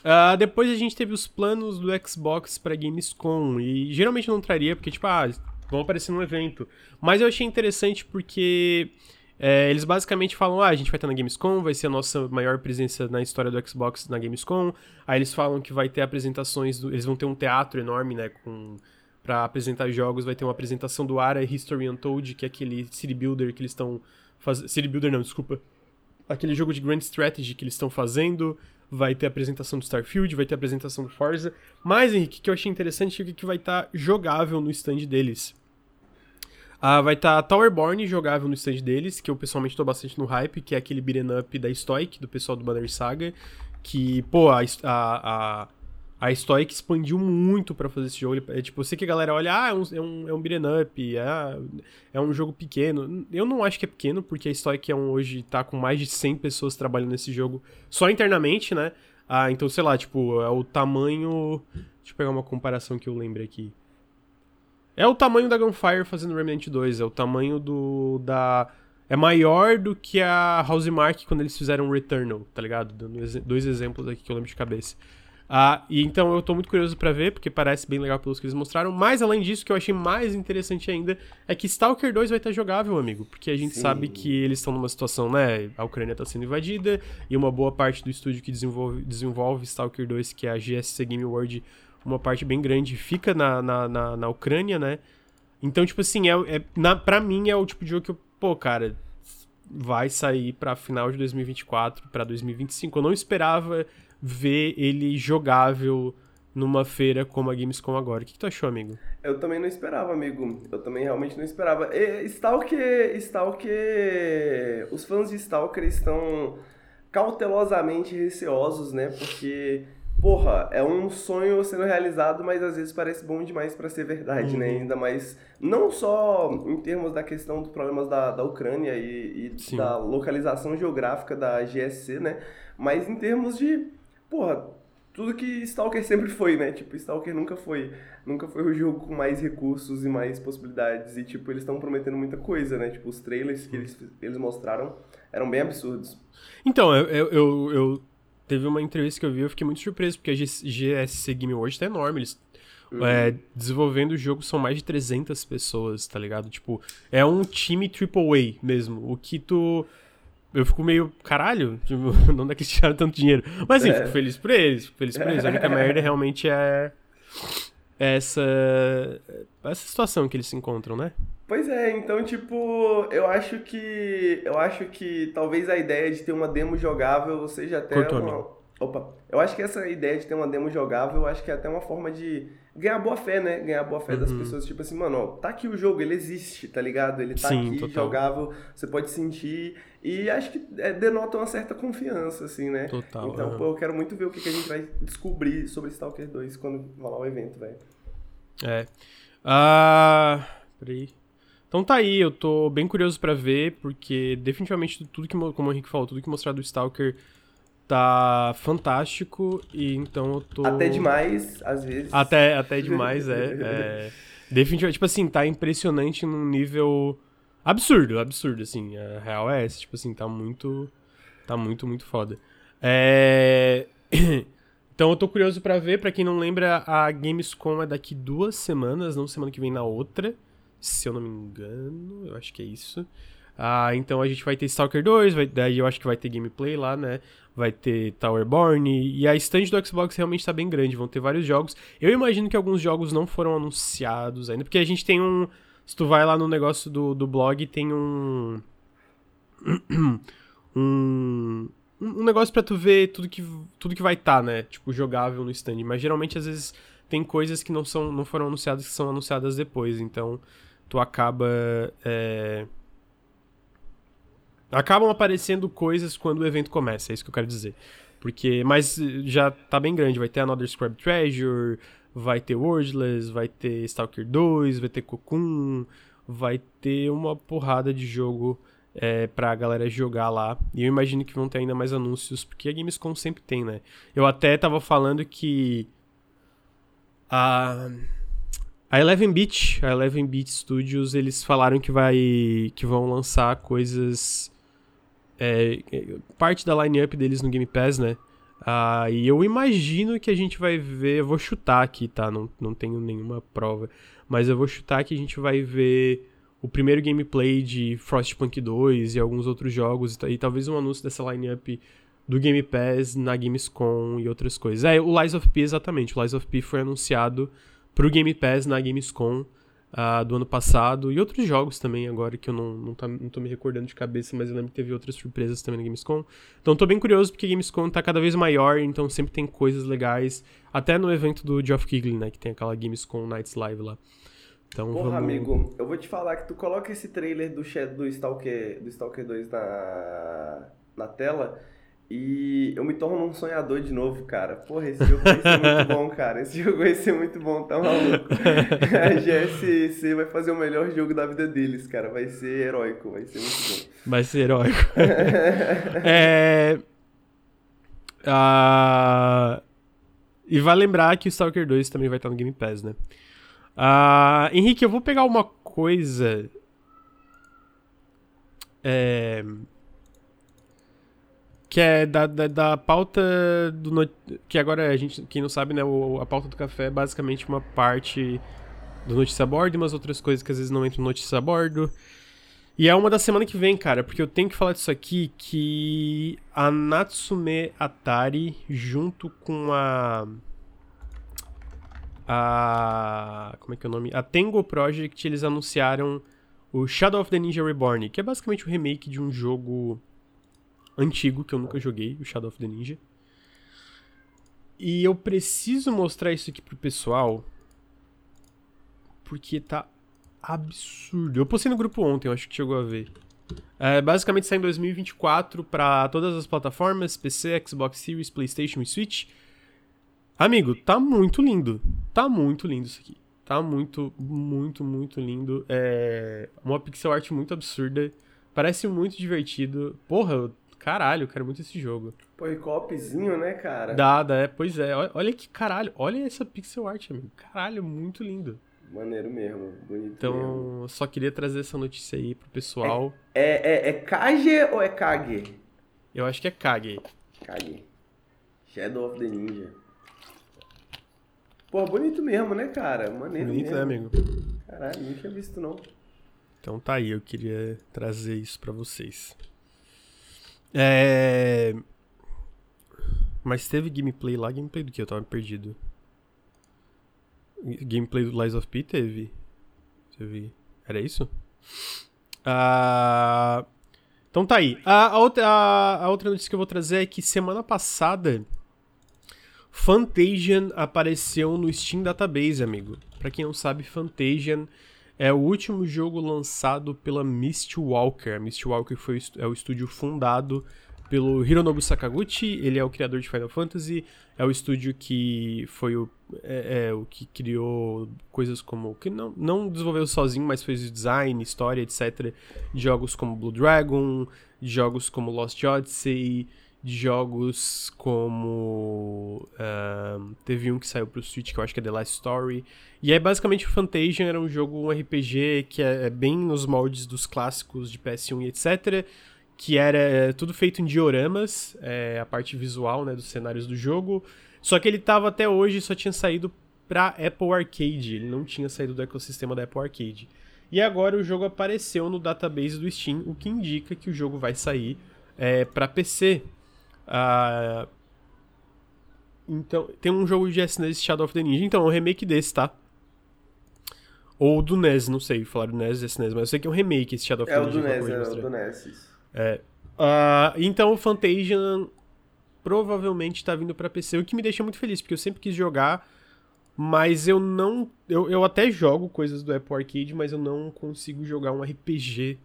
Uh, depois a gente teve os planos do Xbox pra Gamescom, e geralmente eu não traria, porque, tipo, ah, vão aparecer no evento. Mas eu achei interessante porque é, eles basicamente falam: ah, a gente vai estar na Gamescom, vai ser a nossa maior presença na história do Xbox na Gamescom. Aí eles falam que vai ter apresentações, do, eles vão ter um teatro enorme, né, com para apresentar jogos, vai ter uma apresentação do Ara History Untold, que é aquele city builder que eles estão fazendo, city builder não, desculpa, aquele jogo de Grand Strategy que eles estão fazendo, vai ter a apresentação do Starfield, vai ter a apresentação do Forza. Mas, Henrique, o que eu achei interessante é que vai estar tá jogável no stand deles. Ah, vai estar tá Towerborn jogável no stand deles, que eu pessoalmente estou bastante no hype, que é aquele beat'em up da Stoic, do pessoal do Banner Saga. Que, pô, a, a, a Stoic expandiu muito para fazer esse jogo. É tipo, eu sei que a galera olha, ah, é um, é um, é um beat'em up, é, é um jogo pequeno. Eu não acho que é pequeno, porque a Stoic é um, hoje tá com mais de 100 pessoas trabalhando nesse jogo só internamente, né? Ah, então, sei lá, tipo, é o tamanho. Deixa eu pegar uma comparação que eu lembre aqui. É o tamanho da Gunfire fazendo Remnant 2, é o tamanho do. da. É maior do que a Housemark quando eles fizeram Returnal, tá ligado? Dando dois exemplos aqui que eu lembro de cabeça. Ah, e então eu tô muito curioso para ver, porque parece bem legal pelos que eles mostraram. Mas além disso, o que eu achei mais interessante ainda é que Stalker 2 vai estar jogável, amigo. Porque a gente Sim. sabe que eles estão numa situação, né? A Ucrânia tá sendo invadida, e uma boa parte do estúdio que desenvolve, desenvolve Stalker 2, que é a GSC Game World, uma parte bem grande, fica na, na, na, na Ucrânia, né? Então, tipo assim, é, é, na, pra mim é o tipo de jogo que eu, pô, cara, vai sair pra final de 2024, pra 2025. Eu não esperava ver ele jogável numa feira como a Gamescom agora. O que, que tu achou, amigo? Eu também não esperava, amigo. Eu também realmente não esperava. E, Stalker, Stalker... Os fãs de Stalker estão cautelosamente receosos, né? Porque, porra, é um sonho sendo realizado, mas às vezes parece bom demais para ser verdade, né? uhum. né? Ainda mais, não só em termos da questão dos problemas da, da Ucrânia e, e da localização geográfica da GSC, né? Mas em termos de porra, tudo que Stalker sempre foi, né? Tipo, Stalker nunca foi, nunca foi o jogo com mais recursos e mais possibilidades e tipo, eles estão prometendo muita coisa, né? Tipo, os trailers que eles, eles mostraram eram bem absurdos. Então, eu, eu, eu teve uma entrevista que eu vi, eu fiquei muito surpreso porque a GSC Game World tá enorme, eles Uhum. É, desenvolvendo o jogo são mais de 300 pessoas, tá ligado? Tipo, é um time AAA mesmo. O que tu eu fico meio, caralho, [LAUGHS] tipo, não é que eles tiraram tanto dinheiro. Mas assim, é. fico feliz por eles, fico feliz por eles. A única [LAUGHS] merda realmente é essa, essa situação que eles se encontram, né? Pois é, então, tipo, eu acho que. Eu acho que talvez a ideia de ter uma demo jogável seja até. Cortou, uma... Opa, eu acho que essa ideia de ter uma demo jogável, eu acho que é até uma forma de ganhar boa fé, né? Ganhar boa fé uhum. das pessoas, tipo assim, mano, ó, tá aqui o jogo, ele existe, tá ligado? Ele tá Sim, aqui, total. jogável, você pode sentir. E acho que é, denota uma certa confiança, assim, né? Total. Então, pô, eu quero muito ver o que, que a gente vai descobrir sobre Stalker 2 quando rolar o evento, velho. É. Ah. Peraí. Então tá aí, eu tô bem curioso para ver, porque definitivamente tudo que, como o Henrique falou, tudo que mostrar do Stalker tá fantástico e então eu tô. Até demais, às vezes. Até, até demais, é. [LAUGHS] é. Definitivamente, tipo assim, tá impressionante num nível absurdo, absurdo, assim. A real é essa, tipo assim, tá muito. Tá muito, muito foda. É. [COUGHS] Então eu tô curioso para ver, para quem não lembra, a Gamescom é daqui duas semanas, não semana que vem na outra, se eu não me engano, eu acho que é isso. Ah, então a gente vai ter Stalker 2, vai, daí eu acho que vai ter gameplay lá, né? vai ter Towerborn, e a stand do Xbox realmente está bem grande, vão ter vários jogos. Eu imagino que alguns jogos não foram anunciados ainda, porque a gente tem um. Se tu vai lá no negócio do, do blog, tem um. [CLEARS THROAT] um. Um negócio para tu ver tudo que, tudo que vai estar, tá, né? Tipo, jogável no stand. Mas geralmente, às vezes, tem coisas que não, são, não foram anunciadas que são anunciadas depois. Então, tu acaba. É Acabam aparecendo coisas quando o evento começa, é isso que eu quero dizer. Porque, mas já tá bem grande, vai ter Another Scrub Treasure, vai ter Wordless, vai ter Stalker 2, vai ter Cocoon, vai ter uma porrada de jogo é, pra galera jogar lá. E eu imagino que vão ter ainda mais anúncios, porque a Gamescom sempre tem, né? Eu até tava falando que a a Eleven Beat, a Eleven Beat Studios, eles falaram que vai que vão lançar coisas é, parte da line-up deles no Game Pass, né? Uh, e eu imagino que a gente vai ver. Eu vou chutar aqui, tá? Não, não tenho nenhuma prova. Mas eu vou chutar que a gente vai ver o primeiro gameplay de Frostpunk 2 e alguns outros jogos. E, e talvez um anúncio dessa lineup do Game Pass na Gamescom e outras coisas. É, o Lies of P, exatamente. O Lies of P foi anunciado pro Game Pass na Gamescom uh, do ano passado. E outros jogos também, agora que eu não, não, tá, não tô me recordando de cabeça, mas eu lembro que teve outras surpresas também na Gamescom. Então tô bem curioso porque a Gamescom tá cada vez maior, então sempre tem coisas legais. Até no evento do Geoff Keighley, né, que tem aquela Gamescom Nights Live lá. Então, Porra, vamos... amigo, eu vou te falar que tu coloca esse trailer do, do, Stalker, do Stalker 2 na, na tela e eu me torno um sonhador de novo, cara. Porra, esse jogo vai ser muito bom, cara. Esse jogo vai ser muito bom, tá maluco? [LAUGHS] A GSC vai fazer o melhor jogo da vida deles, cara. Vai ser heróico, vai ser muito bom. Vai ser heróico. [LAUGHS] é... Uh... E vai lembrar que o Stalker 2 também vai estar no Game Pass, né? Uh... Henrique, eu vou pegar uma coisa... É que é da, da, da pauta do que agora a gente quem não sabe né o, a pauta do café é basicamente uma parte do notícia a bordo e umas outras coisas que às vezes não entram no notícia a bordo. E é uma da semana que vem cara porque eu tenho que falar disso aqui que a Natsume Atari junto com a a como é que é o nome? A Tengo Project eles anunciaram o Shadow of the Ninja Reborn que é basicamente o remake de um jogo antigo que eu nunca joguei, o Shadow of the Ninja. E eu preciso mostrar isso aqui pro pessoal porque tá absurdo. Eu postei no grupo ontem, eu acho que chegou a ver. É, basicamente sai em 2024 para todas as plataformas, PC, Xbox Series, PlayStation e Switch. Amigo, tá muito lindo. Tá muito lindo isso aqui. Tá muito, muito, muito lindo. É uma pixel art muito absurda. Parece muito divertido. Porra, eu Caralho, eu quero muito esse jogo. Pô, e copzinho, né, cara? Dada, é, pois é. Olha, que caralho, olha essa pixel art, amigo. Caralho, muito lindo. Maneiro mesmo, bonito Então, mesmo. só queria trazer essa notícia aí pro pessoal. É, é, é Kage ou é Kage? Eu acho que é Kage. Kage. Shadow of the Ninja. Pô, bonito mesmo, né, cara? Maneiro bonito, mesmo. né, amigo? Caralho, não tinha visto, não. Então tá aí, eu queria trazer isso pra vocês. É. Mas teve gameplay lá, gameplay do que? Eu tava perdido. Gameplay do Lies of P teve. Teve. Era isso? Ah. Então tá aí. A, a, outra, a, a, outra notícia que eu vou trazer é que semana passada Fantasian apareceu no Steam Database, amigo. Pra quem não sabe, Fantasian é o último jogo lançado pela Mistwalker. Mistwalker foi, é o estúdio fundado pelo Hironobu Sakaguchi, ele é o criador de Final Fantasy, é o estúdio que foi o, é, é, o que criou coisas como. que não, não desenvolveu sozinho, mas fez design, história, etc. Jogos como Blue Dragon, jogos como Lost Odyssey, de jogos como. Teve um que saiu pro Switch que eu acho que é The Last Story. E é basicamente o Fantasian era um jogo, um RPG que é, é bem nos moldes dos clássicos de PS1 e etc. Que era é, tudo feito em dioramas, é, a parte visual né, dos cenários do jogo. Só que ele tava até hoje, só tinha saído pra Apple Arcade. Ele não tinha saído do ecossistema da Apple Arcade. E agora o jogo apareceu no database do Steam, o que indica que o jogo vai sair é, para PC. Uh, então, tem um jogo de SNES Shadow of the Ninja. Então, é um remake desse, tá? Ou do NES, não sei. Falaram NES e SNES, mas eu sei que é um remake esse Shadow of é the Ninja. É o do NES, é o do NES. É. Uh, então, o Fantasian provavelmente tá vindo pra PC, o que me deixa muito feliz, porque eu sempre quis jogar, mas eu não... Eu, eu até jogo coisas do Apple Arcade, mas eu não consigo jogar um RPG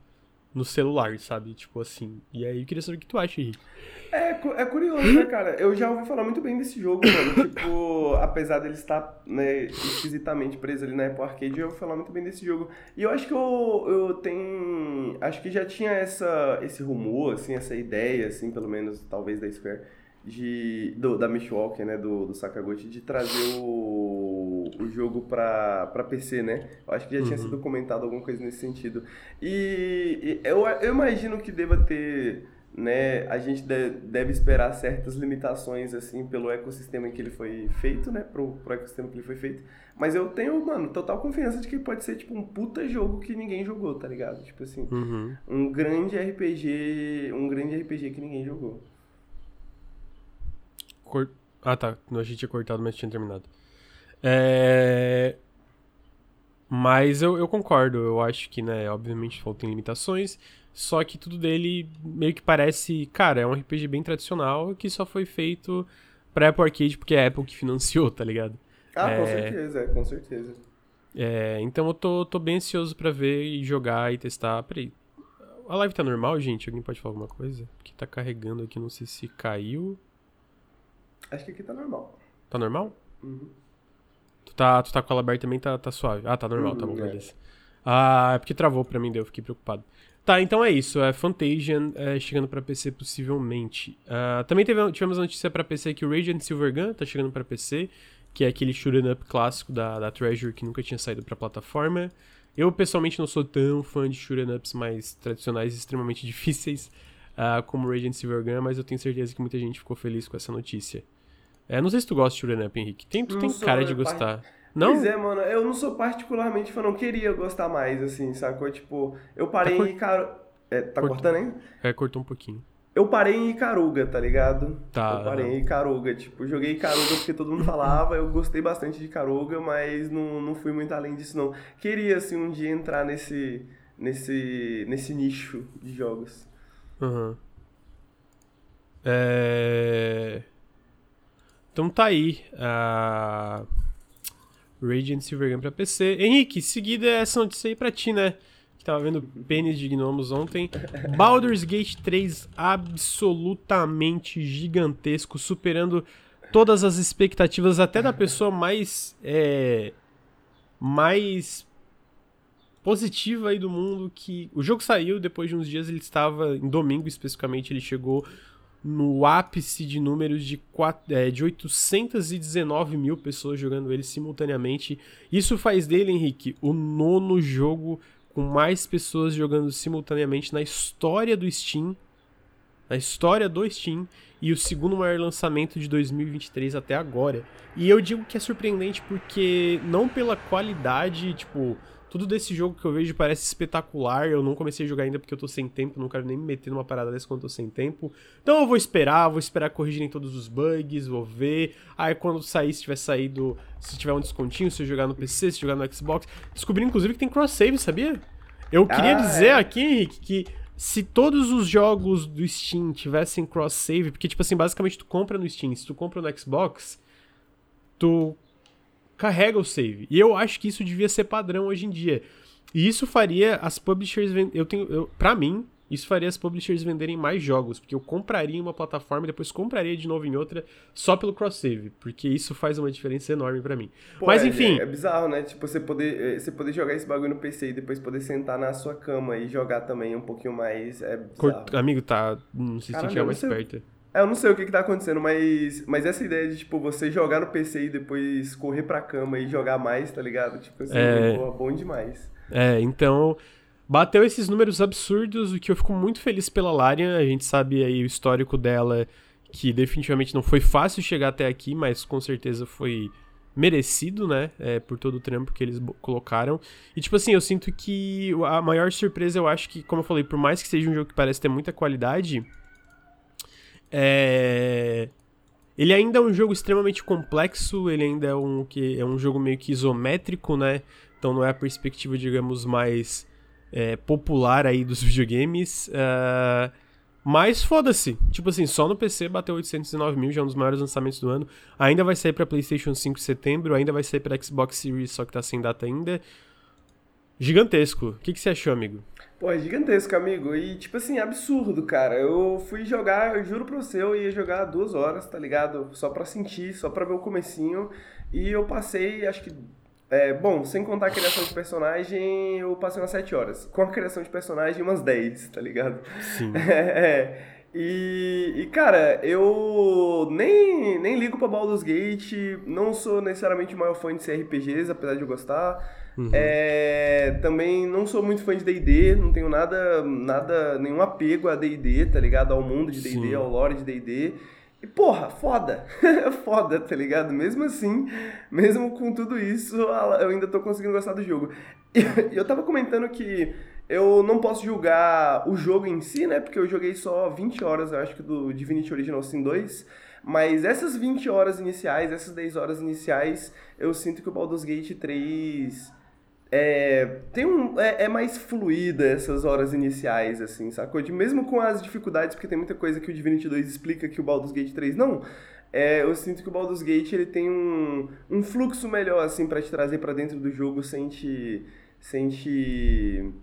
no celular, sabe? Tipo assim. E aí eu queria saber o que tu acha, Henrique. É, é curioso, né, cara? Eu já ouvi falar muito bem desse jogo, mano. [LAUGHS] tipo, apesar dele estar né, esquisitamente preso ali na Apple Arcade, eu ouvi falar muito bem desse jogo. E eu acho que eu, eu tenho. Acho que já tinha essa, esse rumor, assim, essa ideia, assim, pelo menos, talvez da Square, de, do, da Mishwalker, né, do, do Sakaguchi, de trazer o, o jogo pra, pra PC, né? Eu acho que já uhum. tinha sido comentado alguma coisa nesse sentido. E, e eu, eu imagino que deva ter né, a gente deve esperar certas limitações, assim, pelo ecossistema em que ele foi feito, né, pro, pro ecossistema que ele foi feito. Mas eu tenho, mano, total confiança de que pode ser, tipo, um puta jogo que ninguém jogou, tá ligado? Tipo assim, uhum. um grande RPG, um grande RPG que ninguém jogou. Ah, tá. A gente tinha cortado, mas tinha terminado. É... Mas eu, eu concordo, eu acho que, né, obviamente faltam limitações, só que tudo dele meio que parece, cara, é um RPG bem tradicional que só foi feito pra Apple Arcade porque é a Apple que [LAUGHS] financiou, tá ligado? Ah, é... com certeza, é, com certeza. É, então eu tô, tô bem ansioso pra ver e jogar e testar. Peraí, a live tá normal, gente? Alguém pode falar alguma coisa? Porque tá carregando aqui, não sei se caiu. Acho que aqui tá normal. Tá normal? Uhum. Tu tá, tu tá com ela aberta também, tá, tá suave. Ah, tá normal, tá uhum, tá bom, é. beleza. Ah, é porque travou pra mim, daí eu fiquei preocupado. Tá, então é isso. É Fantasian é, chegando pra PC possivelmente. Uh, também teve, tivemos a notícia pra PC que o Radiant Silvergun tá chegando pra PC, que é aquele shoot'em up clássico da, da Treasure que nunca tinha saído pra plataforma. Eu pessoalmente não sou tão fã de shoot'em ups mais tradicionais extremamente [LAUGHS] difíceis uh, como Radiant Silvergun, mas eu tenho certeza que muita gente ficou feliz com essa notícia. É, não sei se tu gosta de shoot'em up, Henrique. Tem, tu não tem cara de gostar. Não? Pois é, mano, eu não sou particularmente fã, não queria gostar mais, assim, sacou? Tipo, eu parei tá em Icaro... É, tá Cortou. cortando, hein? É, cortou um pouquinho. Eu parei em Icaruga, tá ligado? Tá. Eu parei em Icaruga, tipo, joguei Icaruga porque todo mundo [LAUGHS] falava, eu gostei bastante de Icaruga, mas não, não fui muito além disso, não. Queria, assim, um dia entrar nesse, nesse, nesse nicho de jogos. Uhum. É... Então tá aí. Uh... Radiant Silvergun pra PC. Henrique, seguida essa notícia aí pra ti, né? Que tava vendo pênis de gnomos ontem. [LAUGHS] Baldur's Gate 3 absolutamente gigantesco, superando todas as expectativas, até da pessoa mais. É, mais positiva aí do mundo que o jogo saiu depois de uns dias ele estava em domingo especificamente ele chegou no ápice de números de, 4, é, de 819 mil pessoas jogando ele simultaneamente. Isso faz dele, Henrique, o nono jogo com mais pessoas jogando simultaneamente na história do Steam. Na história do Steam. E o segundo maior lançamento de 2023 até agora. E eu digo que é surpreendente porque, não pela qualidade, tipo tudo desse jogo que eu vejo parece espetacular. Eu não comecei a jogar ainda porque eu tô sem tempo, não quero nem me meter numa parada dessa quando eu tô sem tempo. Então eu vou esperar, vou esperar corrigirem todos os bugs, vou ver. Aí quando sair, se tiver saído, se tiver um descontinho, se eu jogar no PC, se jogar no Xbox. Descobri inclusive que tem cross-save, sabia? Eu queria ah, dizer é. aqui, Henrique, que se todos os jogos do Steam tivessem cross-save, porque, tipo assim, basicamente tu compra no Steam, se tu compra no Xbox, tu carrega o save. E eu acho que isso devia ser padrão hoje em dia. E isso faria as publishers eu tenho eu, para mim, isso faria as publishers venderem mais jogos, porque eu compraria em uma plataforma e depois compraria de novo em outra só pelo cross save, porque isso faz uma diferença enorme para mim. Pô, Mas é, enfim, é, é, bizarro, né? Tipo você poder é, você poder jogar esse bagulho no PC e depois poder sentar na sua cama e jogar também um pouquinho mais é bizarro. Amigo, tá, não sei se tinha mais perto. É, eu não sei o que, que tá acontecendo, mas, mas essa ideia de, tipo, você jogar no PC e depois correr pra cama e jogar mais, tá ligado? Tipo assim, é... Pô, bom demais. É, então, bateu esses números absurdos, o que eu fico muito feliz pela Larian. A gente sabe aí o histórico dela, que definitivamente não foi fácil chegar até aqui, mas com certeza foi merecido, né? É, por todo o trampo que eles colocaram. E, tipo assim, eu sinto que a maior surpresa, eu acho que, como eu falei, por mais que seja um jogo que parece ter muita qualidade é... Ele ainda é um jogo extremamente complexo, ele ainda é um, que, é um jogo meio que isométrico, né? Então não é a perspectiva, digamos, mais é, popular aí dos [LAUGHS] videogames. Uh, mas foda-se. Tipo assim, só no PC bateu 809 mil, já é um dos maiores lançamentos do ano. Ainda vai sair pra PlayStation 5 em setembro, ainda vai sair pra Xbox Series, só que tá sem data ainda. Gigantesco. O que, que você achou, amigo? Pô, é gigantesco, amigo. E, tipo assim, absurdo, cara. Eu fui jogar, eu juro pra você, eu ia jogar duas horas, tá ligado? Só pra sentir, só pra ver o comecinho. E eu passei, acho que. É, bom, sem contar a criação de personagem, eu passei umas 7 horas. Com a criação de personagem, umas 10, tá ligado? Sim. É, [LAUGHS] é. E, e, cara, eu nem, nem ligo pra Baldur's Gate, não sou necessariamente o maior fã de CRPGs, apesar de eu gostar. Uhum. É, também não sou muito fã de D&D, não tenho nada, nada, nenhum apego a D&D, tá ligado? Ao mundo de D&D, ao lore de D&D. E porra, foda, [LAUGHS] foda, tá ligado? Mesmo assim, mesmo com tudo isso, eu ainda tô conseguindo gostar do jogo. [LAUGHS] E eu tava comentando que eu não posso julgar o jogo em si, né? Porque eu joguei só 20 horas, eu acho que do Divinity Original Sin 2. Mas essas 20 horas iniciais, essas 10 horas iniciais, eu sinto que o Baldur's Gate 3 é, tem um, é, é, mais fluida essas horas iniciais, assim, sacou? De, mesmo com as dificuldades, porque tem muita coisa que o Divinity 2 explica que o Baldur's Gate 3 não. É, eu sinto que o Baldur's Gate ele tem um, um fluxo melhor, assim, para te trazer para dentro do jogo sem te... Sem te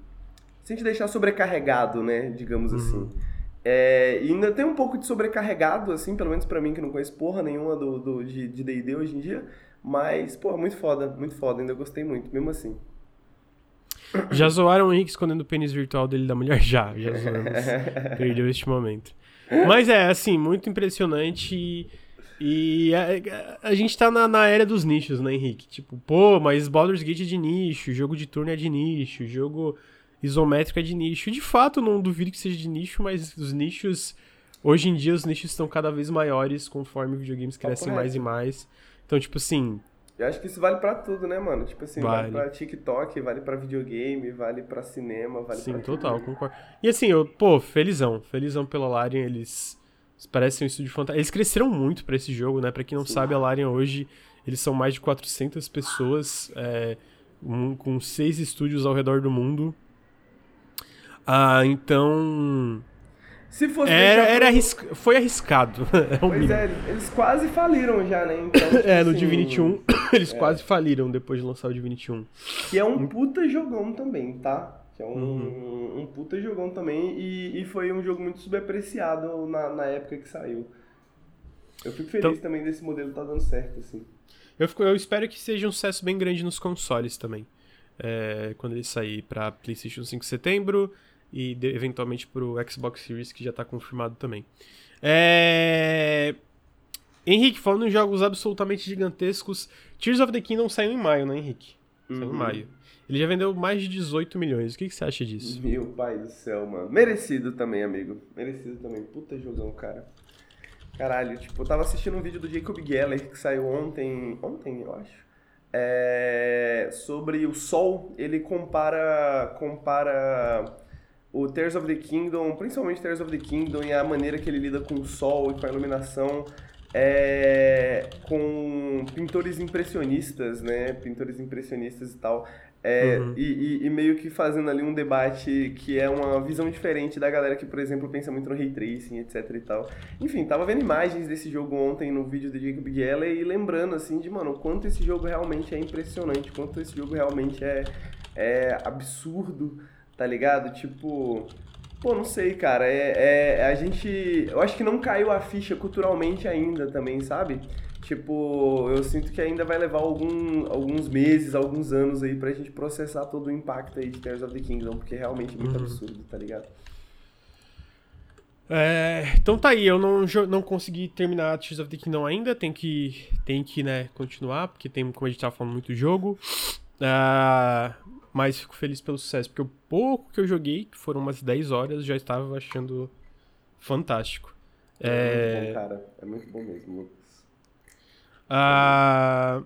sem te deixar sobrecarregado, né? Digamos uhum. assim. É, e ainda tem um pouco de sobrecarregado, assim, pelo menos para mim que não conheço porra nenhuma do, do, de D&D hoje em dia. Mas, pô, muito foda, muito foda. Ainda gostei muito, mesmo assim. Já zoaram o Henrique escondendo o pênis virtual dele da mulher? [LAUGHS] Já, já zoamos. Perdeu este momento. Mas é, assim, muito impressionante e, e a, a, gente tá na, na era dos nichos, né, Henrique? Tipo, pô, mas Baldur's Gate é de nicho, jogo de turno é de nicho, jogo isométrica é de nicho. De fato, não duvido que seja de nicho, mas os nichos. Hoje em dia, os nichos estão cada vez maiores conforme videogames crescem mais e mais. Então, tipo assim. Eu acho que isso vale para tudo, né, mano? Tipo assim, vale, vale pra TikTok, vale para videogame, vale para cinema, vale Sim, pra total, tudo. concordo. E assim, eu, pô, felizão. Felizão pela Larian, eles, eles parecem um estúdio fantástico. Eles cresceram muito para esse jogo, né? Pra quem não Sim. sabe, a Larian hoje, eles são mais de 400 pessoas, é, um, com seis estúdios ao redor do mundo. Ah, então. Se fosse. Era, era arrisca... Foi arriscado. [LAUGHS] É pois é, eles quase faliram já, né? Então, tipo [LAUGHS] é, no assim... Divinity 1, [COUGHS] eles é. quase faliram depois de lançar o Divinity 1. Que é um puta jogão também, tá? Que é um, uhum. um, puta jogão também e, e foi um jogo muito subapreciado na, na época que saiu. Eu fico feliz então... também desse modelo tá dando certo, assim. Eu, fico, eu espero que seja um sucesso bem grande nos consoles também. É, quando ele sair pra PlayStation 5 de setembro e de, eventualmente pro Xbox Series, que já tá confirmado também. É... Henrique, falando em jogos absolutamente gigantescos, Tears of the Kingdom saiu em maio, né, Henrique? Saiu uhum. em maio. Ele já vendeu mais de 18 milhões. O que, que você acha disso? Meu pai do céu, mano. Merecido também, amigo. Merecido também. Puta jogão, cara. Caralho, tipo, eu tava assistindo um vídeo do Jacob Geller que saiu ontem. Ontem, eu acho. É... Sobre o Sol. Ele compara. Compara o Tears of the Kingdom, principalmente Tears of the Kingdom e a maneira que ele lida com o sol e com a iluminação, é, com pintores impressionistas, né? Pintores impressionistas e tal. É, uhum. e, e, e, meio que fazendo ali um debate que é uma visão diferente da galera que, por exemplo, pensa muito no ray tracing, etc e tal. Enfim, tava vendo imagens desse jogo ontem no vídeo do Jacob Geller e lembrando, assim, de, mano, o quanto esse jogo realmente é impressionante, quanto esse jogo realmente é, é absurdo, tá ligado? Tipo, pô, não sei, cara. É, é, a gente. Eu acho que não caiu a ficha culturalmente ainda também, sabe? Tipo, eu sinto que ainda vai levar algum, alguns meses, alguns anos aí pra gente processar todo o impacto aí de Tears of the Kingdom, porque é realmente muito uhum. absurdo, tá ligado? É, então tá aí, eu não, não consegui terminar Tears of the Kingdom ainda, tem que, tem que né, continuar, porque tem, como a gente tava falando, muito jogo. Uh, mas fico feliz pelo sucesso, porque o pouco que eu joguei, que foram umas 10 horas, já estava achando fantástico. É, é... muito bom, cara. É muito bom mesmo, Lucas. Ah,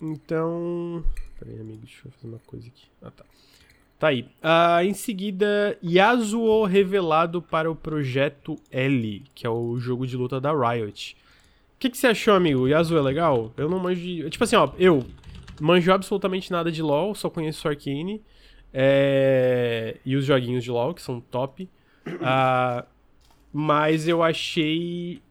então. Peraí, amigo, deixa eu fazer uma coisa aqui. Ah, tá. Tá aí. Ah, em seguida, Yasuo revelado para o Projeto L, que é o jogo de luta da Riot. O que, que você achou, amigo? Yasuo é legal? Eu não manjo de... Tipo assim, ó, eu manjo absolutamente nada de LoL, só conheço Arcane. É... E os joguinhos de LoL, que são top. Uh, mas eu achei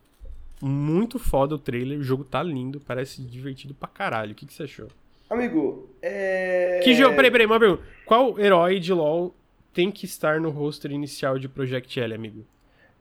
muito foda o trailer. O jogo tá lindo, parece divertido pra caralho. O que, que você achou? Amigo, é. Que jogo. Peraí, peraí, uma pergunta. Qual herói de LoL tem que estar no roster inicial de Project L, amigo?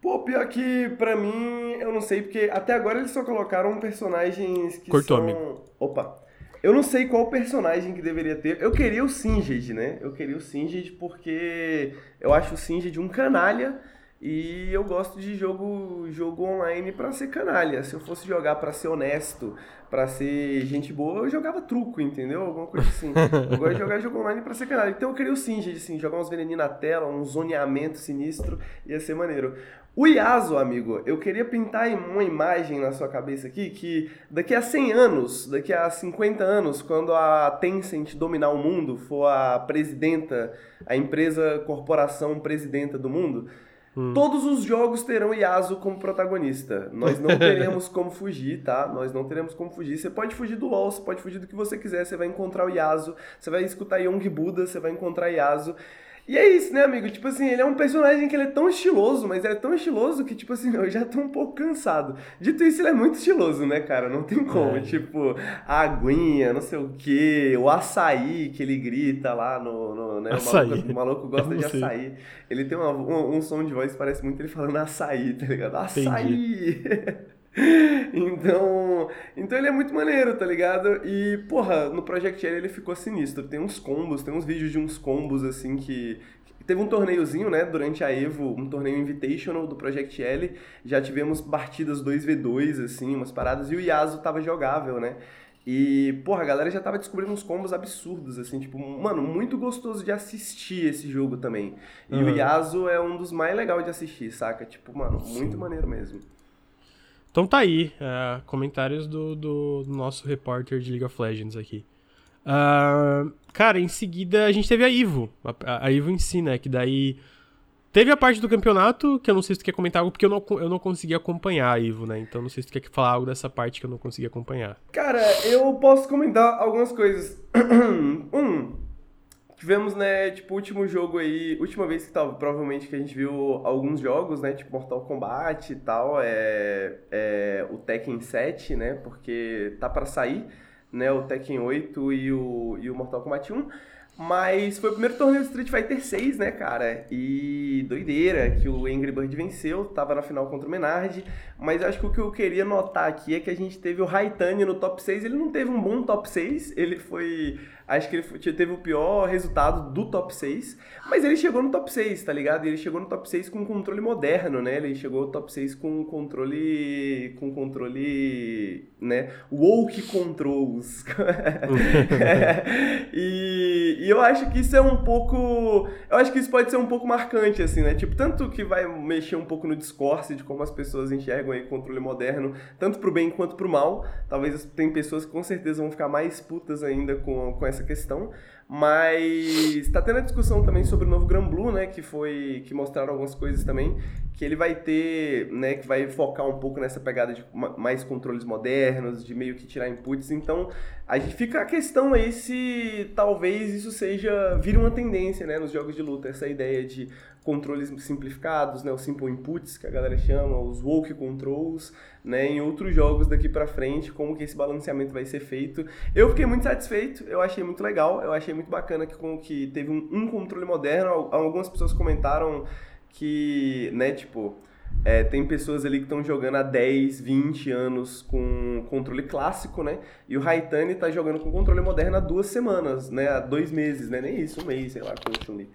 Pô, pior que pra mim, eu não sei, porque até agora eles só colocaram personagens que Cortou, são. Amigo. Opa! Eu não sei qual personagem que deveria ter. Eu queria o Singed, né? Eu queria o Singed porque eu acho o Singed um canalha. E eu gosto de jogo, jogo online pra ser canalha. Se eu fosse jogar pra ser honesto, pra ser gente boa, eu jogava truco, entendeu? Alguma coisa assim. Eu gosto de jogar jogo online pra ser canalha. Então eu queria o Singed, assim, jogar uns veneninhos na tela, um zoneamento sinistro, ia ser maneiro. O Yaso, amigo, eu queria pintar uma imagem na sua cabeça aqui que daqui a 100 anos, daqui a 50 anos, quando a Tencent dominar o mundo, for a presidenta, a empresa, corporação presidenta do mundo, hum. todos os jogos terão Yaso como protagonista. Nós não [LAUGHS] teremos como fugir, tá? Nós não teremos como fugir. Você pode fugir do LoL, você pode fugir do que você quiser, você vai encontrar o Yaso, você vai escutar Young Buda, você vai encontrar Yaso. E é isso, né, amigo? Tipo assim, ele é um personagem que ele é tão estiloso, mas ele é tão estiloso que, tipo assim, [LAUGHS] eu já tô um pouco cansado. Dito isso, ele é muito estiloso, né, cara? Não tem como. É. Tipo, a aguinha, não sei o quê, o açaí que ele grita lá no. no né? o, maluco, o maluco gosta de açaí. Ele tem uma, um, um, som de voz que parece muito ele falando açaí, tá ligado? Açaí! [LAUGHS] então, então ele é muito maneiro, tá ligado? E, porra, no Project L ele ficou sinistro. Tem uns combos, tem uns vídeos de uns combos assim que. Teve um torneiozinho, né, durante a EVO, um torneio Invitational do Project L. Já tivemos partidas 2v2, assim, umas paradas, e o Yasuo tava jogável, né? E, porra, a galera já tava descobrindo uns combos absurdos, assim, tipo, mano, muito gostoso de assistir esse jogo também. E uhum. o Yasuo é um dos mais legais de assistir, saca? Tipo, mano, muito Sim. maneiro mesmo. Então tá aí, uh, comentários do, do, do, nosso repórter de League of Legends aqui. Uh, cara, em seguida a gente teve a Ivo, a, a, Ivo em si, né? Que daí teve a parte do campeonato, que eu não sei se tu quer comentar algo, porque eu não, eu não consegui acompanhar a Ivo, né? Então não sei se tu quer falar algo dessa parte que eu não consegui acompanhar. Cara, eu posso comentar algumas coisas. [CLEARS THROAT] um, Tivemos, né, tipo, último jogo aí, última vez que tava, provavelmente que a gente viu alguns jogos, né, tipo Mortal Kombat e tal, é, é o Tekken 7, né, porque tá para sair, né, o Tekken 8 e o, e o Mortal Kombat 1. Mas foi o primeiro torneio de Street Fighter 6, né, cara? E doideira que o Angry Bird venceu, tava na final contra o Menard. Mas acho que o que eu queria notar aqui é que a gente teve o Haitani no top 6. Ele não teve um bom top 6, ele foi Acho que ele teve o pior resultado do top 6, mas ele chegou no top 6, tá ligado? Ele chegou no top 6 com controle moderno, né? Ele chegou no top 6 com controle com controle, né? Woke controls. [LAUGHS] e, e eu acho que isso é um pouco, eu acho que isso pode ser um pouco marcante assim, né? Tipo, tanto que vai mexer um pouco no discurso de como as pessoas enxergam aí controle moderno, tanto pro bem quanto pro mal. Talvez tem pessoas que com certeza vão ficar mais putas ainda com com essa essa questão, mas está tendo a discussão também sobre o novo Gran Blue, né, que foi que mostraram algumas coisas também, que ele vai ter, né, que vai focar um pouco nessa pegada de mais controles modernos, de meio que tirar inputs. Então, a gente fica a questão aí se talvez isso seja vire uma tendência, né, nos jogos de luta, essa ideia de controles simplificados, né, os simple inputs que a galera chama, os woke controls, né, em outros jogos daqui para frente, como que esse balanceamento vai ser feito. Eu fiquei muito satisfeito, eu achei muito legal, eu achei muito bacana que com que teve um, um controle moderno, algumas pessoas comentaram que, né, tipo, é, tem pessoas ali que estão jogando há 10, 20 anos com controle clássico, né? E o Haitani tá jogando com controle moderno há duas semanas, né? Há dois meses, né? Nem isso, um mês, sei lá, com o Chun-Li.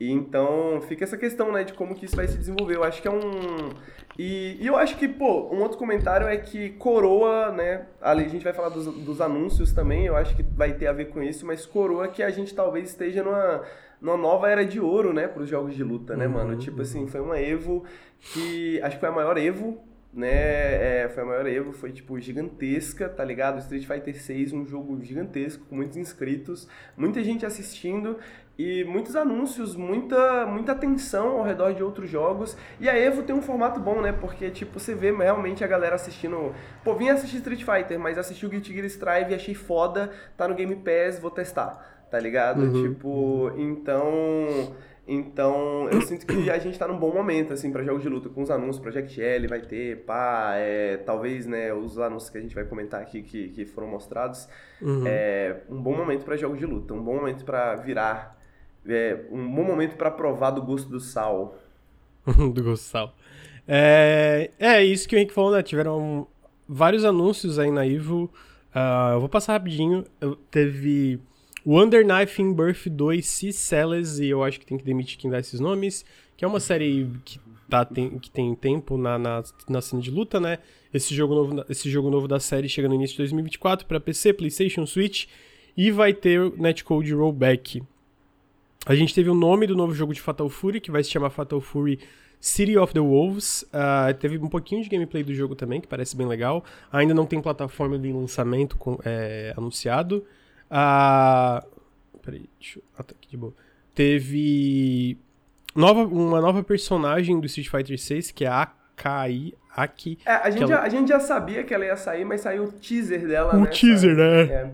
E então fica essa questão, né, de como que isso vai se desenvolver. Eu acho que é um. E, e eu acho que, pô, um outro comentário é que coroa, né? Ali a gente vai falar dos, dos anúncios também, eu acho que vai ter a ver com isso, mas coroa que a gente talvez esteja numa, numa nova era de ouro, né, para os jogos de luta, né, uhum, mano? Tipo assim, foi uma Evo que. Acho que foi a maior Evo né? É, foi a maior Evo, foi tipo gigantesca, tá ligado? Street Fighter 6, um jogo gigantesco, com muitos inscritos, muita gente assistindo e muitos anúncios, muita, muita atenção ao redor de outros jogos. E a Evo tem um formato bom, né? Porque, tipo, você vê realmente a galera assistindo. Pô, vim assistir Street Fighter, mas assisti o Guilty Gear Strive e achei foda, tá no Game Pass, vou testar, tá ligado? Uhum. Tipo, então. Então, eu sinto que a gente tá num bom momento, assim, para jogos de luta, com os anúncios, Project L vai ter, pá, é, talvez, né, os anúncios que a gente vai comentar aqui que, que foram mostrados, uhum. é um bom momento para jogos de luta, um bom momento para virar é, um bom momento para provar do gosto do sal. [LAUGHS] do gosto do sal. É, é isso que o Henrique falou, né? Tiveram vários anúncios aí na Evo. Uh, eu vou passar rapidinho. Eu, teve o Under Knife in Birth 2 C Celes, e eu acho que tem que demitir quem dá esses nomes. que é uma série que, tá, tem, que tem tempo na, na, na cena de luta, né? Esse jogo, novo, esse jogo novo da série chega no início de 2024 para PC, PlayStation, Switch e vai ter netcode rollback. A gente teve o nome do novo jogo de Fatal Fury, que vai se chamar Fatal Fury City of the Wolves. Uh, teve um pouquinho de gameplay do jogo também, que parece bem legal. Ainda não tem plataforma de lançamento com, é, anunciado. Uh, peraí, deixa eu. Ah, tá aqui de boa. Teve nova, uma nova personagem do Street Fighter 6, que é a Akai. Aki. É, a gente, ela... já, a gente já sabia que ela ia sair, mas saiu o teaser dela, o né? Teaser, né? É.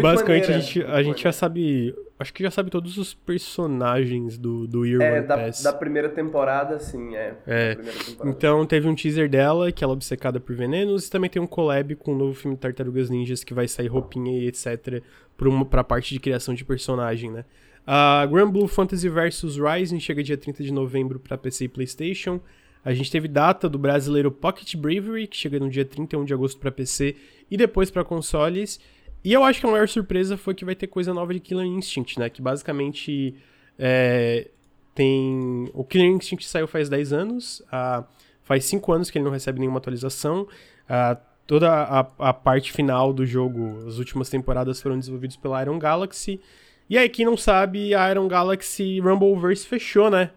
Basicamente maneira, a gente, a gente já sabe. Acho que já sabe todos os personagens do, do Year é, One da, Pass. da primeira temporada, sim, é. É. Então teve um teaser dela, que ela é obcecada por venenos, e também tem um collab com o um novo filme Tartarugas Ninjas, que vai sair roupinha e etc. Pra, uma, pra parte de criação de personagem, né? A uh, Grand Blue Fantasy vs Rising chega dia 30 de novembro para PC e PlayStation. A gente teve data do brasileiro Pocket Bravery, que chega no dia 31 de agosto para PC e depois para consoles. E eu acho que a maior surpresa foi que vai ter coisa nova de Killer Instinct, né? Que basicamente é, tem. O Killer Instinct saiu faz 10 anos, uh, faz 5 anos que ele não recebe nenhuma atualização. Uh, toda a, a, parte final do jogo, as últimas temporadas foram desenvolvidas pela Iron Galaxy. E aí, quem não sabe, a Iron Galaxy Rumbleverse fechou, né?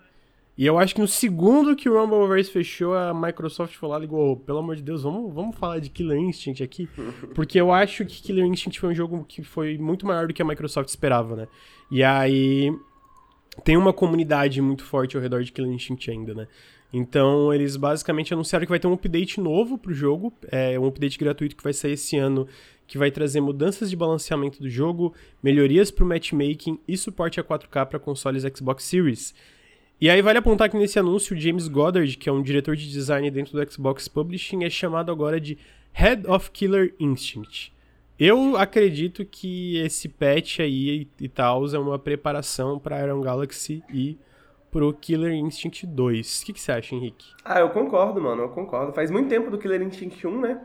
E eu acho que no segundo que o Rumbleverse fechou, a Microsoft lá e ligou, pelo amor de Deus, vamos, vamos falar de Killer Instinct aqui? [LAUGHS] Porque eu acho que Killer Instinct foi um jogo que foi muito maior do que a Microsoft esperava, né? E aí tem uma comunidade muito forte ao redor de Killer Instinct ainda, né? Então eles basicamente anunciaram que vai ter um update novo pro jogo, é um update gratuito que vai sair esse ano, que vai trazer mudanças de balanceamento do jogo, melhorias pro matchmaking e suporte a 4K para consoles Xbox Series. E aí vale apontar que nesse anúncio o James Goddard, que é um diretor de design dentro do Xbox Publishing, é chamado agora de Head of Killer Instinct. Eu acredito que esse patch aí e tal é uma preparação para Iron Galaxy e pro Killer Instinct 2. O que, que, você acha, Henrique? Ah, eu concordo, mano, eu concordo. Faz muito tempo do Killer Instinct 1, né?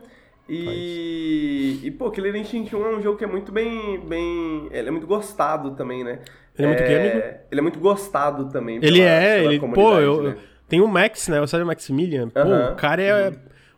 E, e pô, Killer Instinct 1 é um jogo que é muito bem, bem... Ele é muito gostado também, né? Ele é muito é... Ele é muito gostado também. Ele é, ele, pô, eu, né? tem o Max, né? O Sérgio Maximilian. Pô, o cara é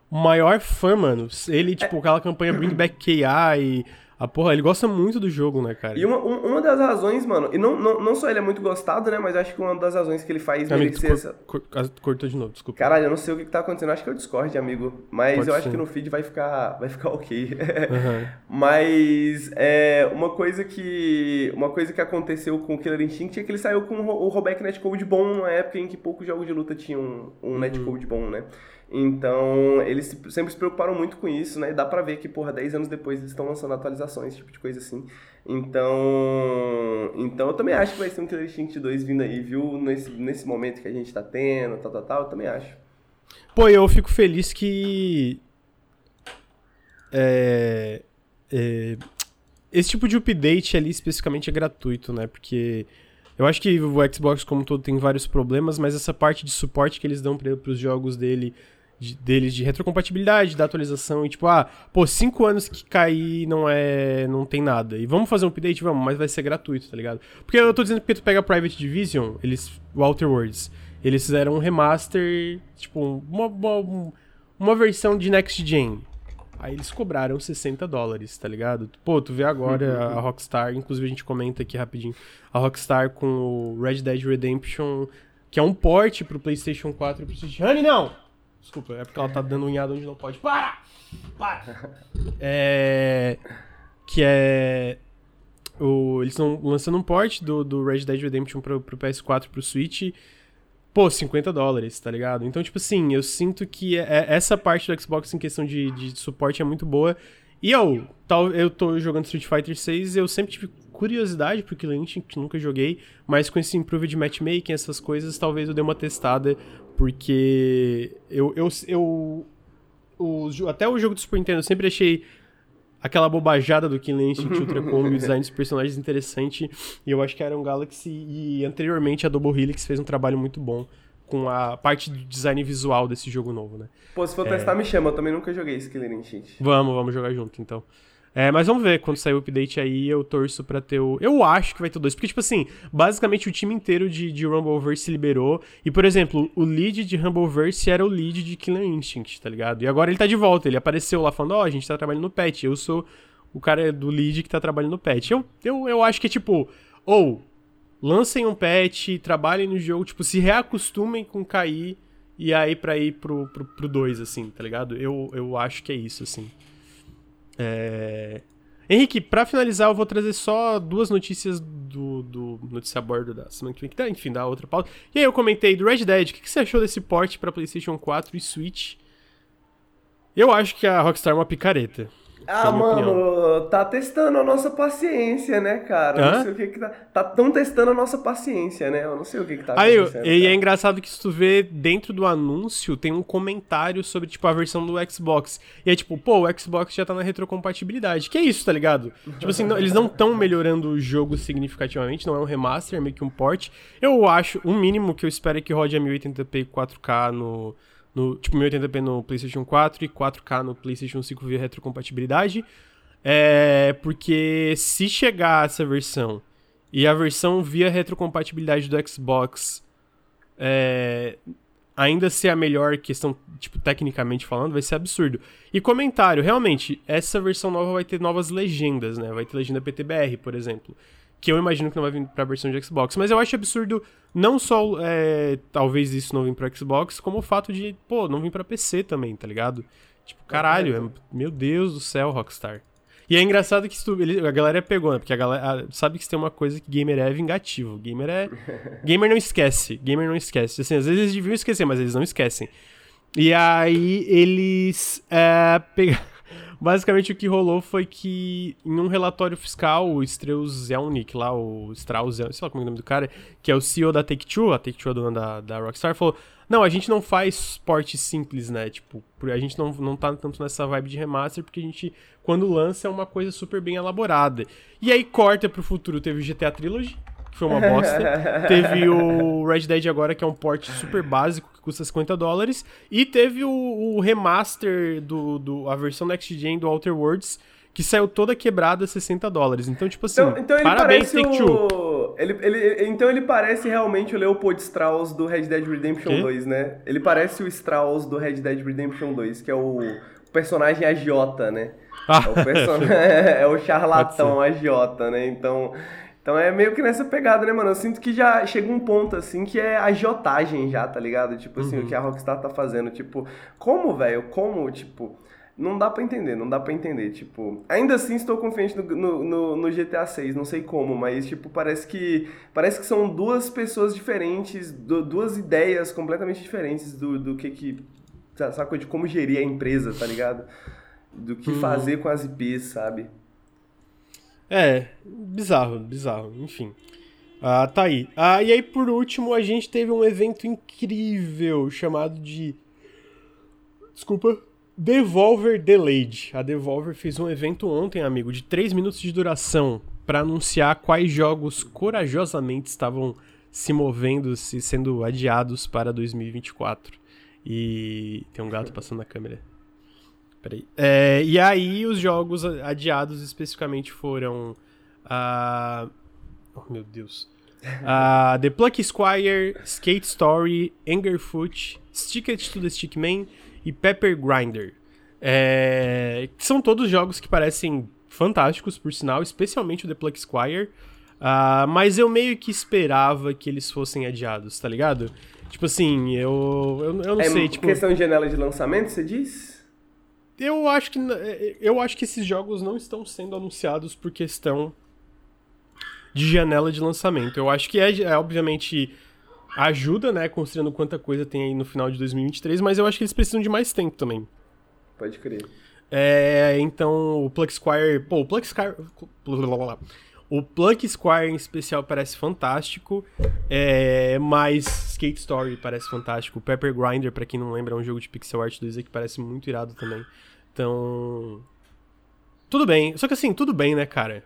o maior fã, mano. Ele, tipo, é... aquela campanha Bring Back KI a porra, ele gosta muito do jogo, né, cara? E uma, uma das razões, mano, e não, não, não só ele é muito gostado, né, mas acho que uma das razões que ele faz amigo, merecer essa... Cor, cortou de novo, desculpa. Caralho, eu não sei o que, que tá acontecendo, acho que é o Discord, amigo, mas Pode eu acho que no feed vai ficar, vai ficar [LAUGHS] ok. Uhum. mas é, uma coisa que uma coisa que aconteceu com o Killer Instinct é que ele saiu com o rollback netcode bom numa época em que poucos jogos de luta tinham um, um uhum. netcode bom, né? Então, eles sempre se preocuparam muito com isso, né? E dá pra ver que, porra, 10 anos depois eles estão lançando atualizações, tipo de coisa assim. Então, então eu também acho que vai ser um Killer Instinct 2 vindo aí, viu? Nesse, nesse momento que a gente tá tendo, tal, tal, tal, eu também acho. Pô, eu fico feliz que... É, é, esse tipo de update ali especificamente é gratuito, né? Porque... Eu acho que o Xbox como todo tem vários problemas, mas essa parte de suporte que eles dão para os jogos dele de, deles de retrocompatibilidade, da atualização, e tipo, ah, pô, cinco anos que cair não é. não tem nada. E vamos fazer um update? Vamos, mas vai ser gratuito, tá ligado? Porque eu tô dizendo que tu pega Private Division, eles. O Outer Worlds, eles fizeram um remaster, tipo, uma, uma, uma versão de Next Gen. Aí eles cobraram 60 dólares, tá ligado? Pô, tu vê agora uhum. a Rockstar, inclusive a gente comenta aqui rapidinho, a Rockstar com o Red Dead Redemption, que é um port pro PlayStation 4 e pro Switch. Honey, não! Desculpa, é porque ela tá dando unhada onde não pode. Para! Para! [LAUGHS] É. Que é. O, eles estão lançando um port do, do Red Dead Redemption pro, pro PS4 pro Switch. Pô, 50 dólares, tá ligado? Então, tipo assim, eu sinto que é, é, essa parte do Xbox em questão de, de suporte é muito boa. E eu, tal, eu tô jogando Street Fighter 6 eu sempre tive curiosidade pro Killer Instinct, nunca joguei, mas com esse improve de matchmaking, essas coisas, talvez eu dê uma testada, porque eu, eu, eu o, até o jogo do Super Nintendo eu sempre achei aquela bobajada do Killer Instinct Ultra Combo, o design dos personagens interessante, e eu acho que a Iron Galaxy e anteriormente a Double Helix fez um trabalho muito bom com a parte do design visual desse jogo novo, né? Pô, se for é... testar, me chama, eu também nunca joguei esse Killer Instinct. Vamos, vamos jogar junto, então. É, mas vamos ver, quando sair o update aí, eu torço pra ter o. Eu acho que vai ter dois. Porque, tipo assim, basicamente o time inteiro de, de Rumbleverse se liberou. E, por exemplo, o lead de Rumbleverse era o lead de Killer Instinct, tá ligado? E agora ele tá de volta. Ele apareceu lá falando: Ó, oh, a gente tá trabalhando no patch. Eu sou o cara do lead que tá trabalhando no patch. Eu, eu, eu acho que é tipo. Ou lancem um patch, trabalhem no jogo, tipo, se reacostumem com cair e aí pra ir pro 2, pro, pro assim, tá ligado? Eu, eu acho que é isso, assim. É... Henrique, pra finalizar, eu vou trazer só duas notícias do, do notícia a bordo da semana que vem, que tá, enfim, da outra pauta. E aí eu comentei do Red Dead, o que, que você achou desse port pra PlayStation 4 e Switch? Eu acho que a Rockstar é uma picareta. Ah, mano, opinião. tá testando a nossa paciência, né, cara? Hã? Não sei o que que tá. Tá tão testando a nossa paciência, né? Eu não sei o que que tá Aí, acontecendo. E é engraçado que se tu vê dentro do anúncio, tem um comentário sobre, tipo, a versão do Xbox. E é tipo, pô, o Xbox já tá na retrocompatibilidade. Que é isso, tá ligado? tipo assim, não, eles não estão melhorando o jogo significativamente, não é um remaster, é meio que um port. Eu acho, o mínimo que eu espero é que rode a 1080p e 4K no no, tipo 1080p no PlayStation 4 e 4K no PlayStation 5 via retrocompatibilidade. É, porque se chegar essa versão e a versão via retrocompatibilidade do Xbox é, ainda ser a melhor questão, tipo, tecnicamente falando, vai ser absurdo. E comentário, realmente, essa versão nova vai ter novas legendas, né? Vai ter legenda PTBR, por exemplo que eu imagino que não vai vir pra versão de Xbox. Mas eu acho absurdo não só, é, talvez isso não vir pro Xbox, como o fato de, pô, não vir pra PC também, tá ligado? Tipo, caralho, é, meu Deus do céu, Rockstar. E é engraçado que isso, ele, a galera pegou, né? Porque a galera sabe que tem uma coisa que gamer é vingativo. Gamer é. [LAUGHS] gamer não esquece. Gamer não esquece. Assim, às vezes eles deviam esquecer, mas eles não esquecem. E aí eles é, pegaram. Basicamente o que rolou foi que em um relatório fiscal, o Strauss Zelnick lá, o Strauss, sei lá como é o nome do cara, que é o CEO da Take-Two, a Take-Two é dona da, da Rockstar, falou, não, a gente não faz porte simples, né, tipo, a gente não, não tá tanto nessa vibe de remaster, porque a gente, quando lança, é uma coisa super bem elaborada. E aí corta pro futuro, teve o GTA Trilogy, que foi uma bosta. [LAUGHS] teve o Red Dead agora, que é um port super básico, que custa 50 dólares. E teve o, o remaster do, do. a versão Next Gen do Outer Worlds, que saiu toda quebrada 60 dólares. Então, tipo assim, então, então parabéns, Take o... Ele, ele, então ele parece realmente o Leopold Strauss do Red Dead Redemption que? 2, né? Ele parece o Strauss do Red Dead Redemption 2, que é o personagem agiota, né? Ah. É, o person... [LAUGHS] é o [LAUGHS] charlatão agiota, né? Então, então é meio que nessa pegada, né, mano? Eu sinto que já chega um ponto, assim, que é agiotagem já, tá ligado? Tipo assim, uhum. o que a Rockstar tá fazendo. Tipo, como, velho? Como, tipo... Não dá para entender, não dá para entender, tipo... Ainda assim estou confiante no, no, no, no, GTA 6, não sei como, mas, tipo, parece que... Parece que são duas pessoas diferentes, do, duas ideias completamente diferentes do, do que que... Sabe, de como gerir a empresa, tá ligado? Do que uhum. fazer com as IPs, sabe? É, bizarro, bizarro, enfim. Ah, tá aí. Ah, e aí, por último, a gente teve um evento incrível chamado de. Desculpa. Devolver Delayed. A Devolver fez um evento ontem, amigo, de 3 minutos de duração para anunciar quais jogos corajosamente estavam se movendo, se sendo adiados para 2024. E tem um gato passando na câmera. Peraí. É, e aí os jogos adiados especificamente foram. Uh, oh meu Deus. Uh, the Pluck Squire, Skate Story, Angerfoot, Sticket to the Stickman e Pepper Grinder. É, são todos jogos que parecem fantásticos, por sinal, especialmente o The Pluck Squire. Uh, mas eu meio que esperava que eles fossem adiados, tá ligado? Tipo assim, eu, eu, eu não é sei. Tipo... questão de janela de lançamento, você diz? Eu acho que eu acho que esses jogos não estão sendo anunciados por questão de janela de lançamento. Eu acho que é, é obviamente ajuda, né, considerando quanta coisa tem aí no final de 2023, mas eu acho que eles precisam de mais tempo também. Pode crer. É, então o Plug Squire, pô, o Plug Squire o Plug Squire em especial parece fantástico, é, mas Skate Story parece fantástico. Pepper Grinder, para quem não lembra, é um jogo de pixel art 2D que parece muito irado também. Então. Tudo bem. Só que assim, tudo bem, né, cara?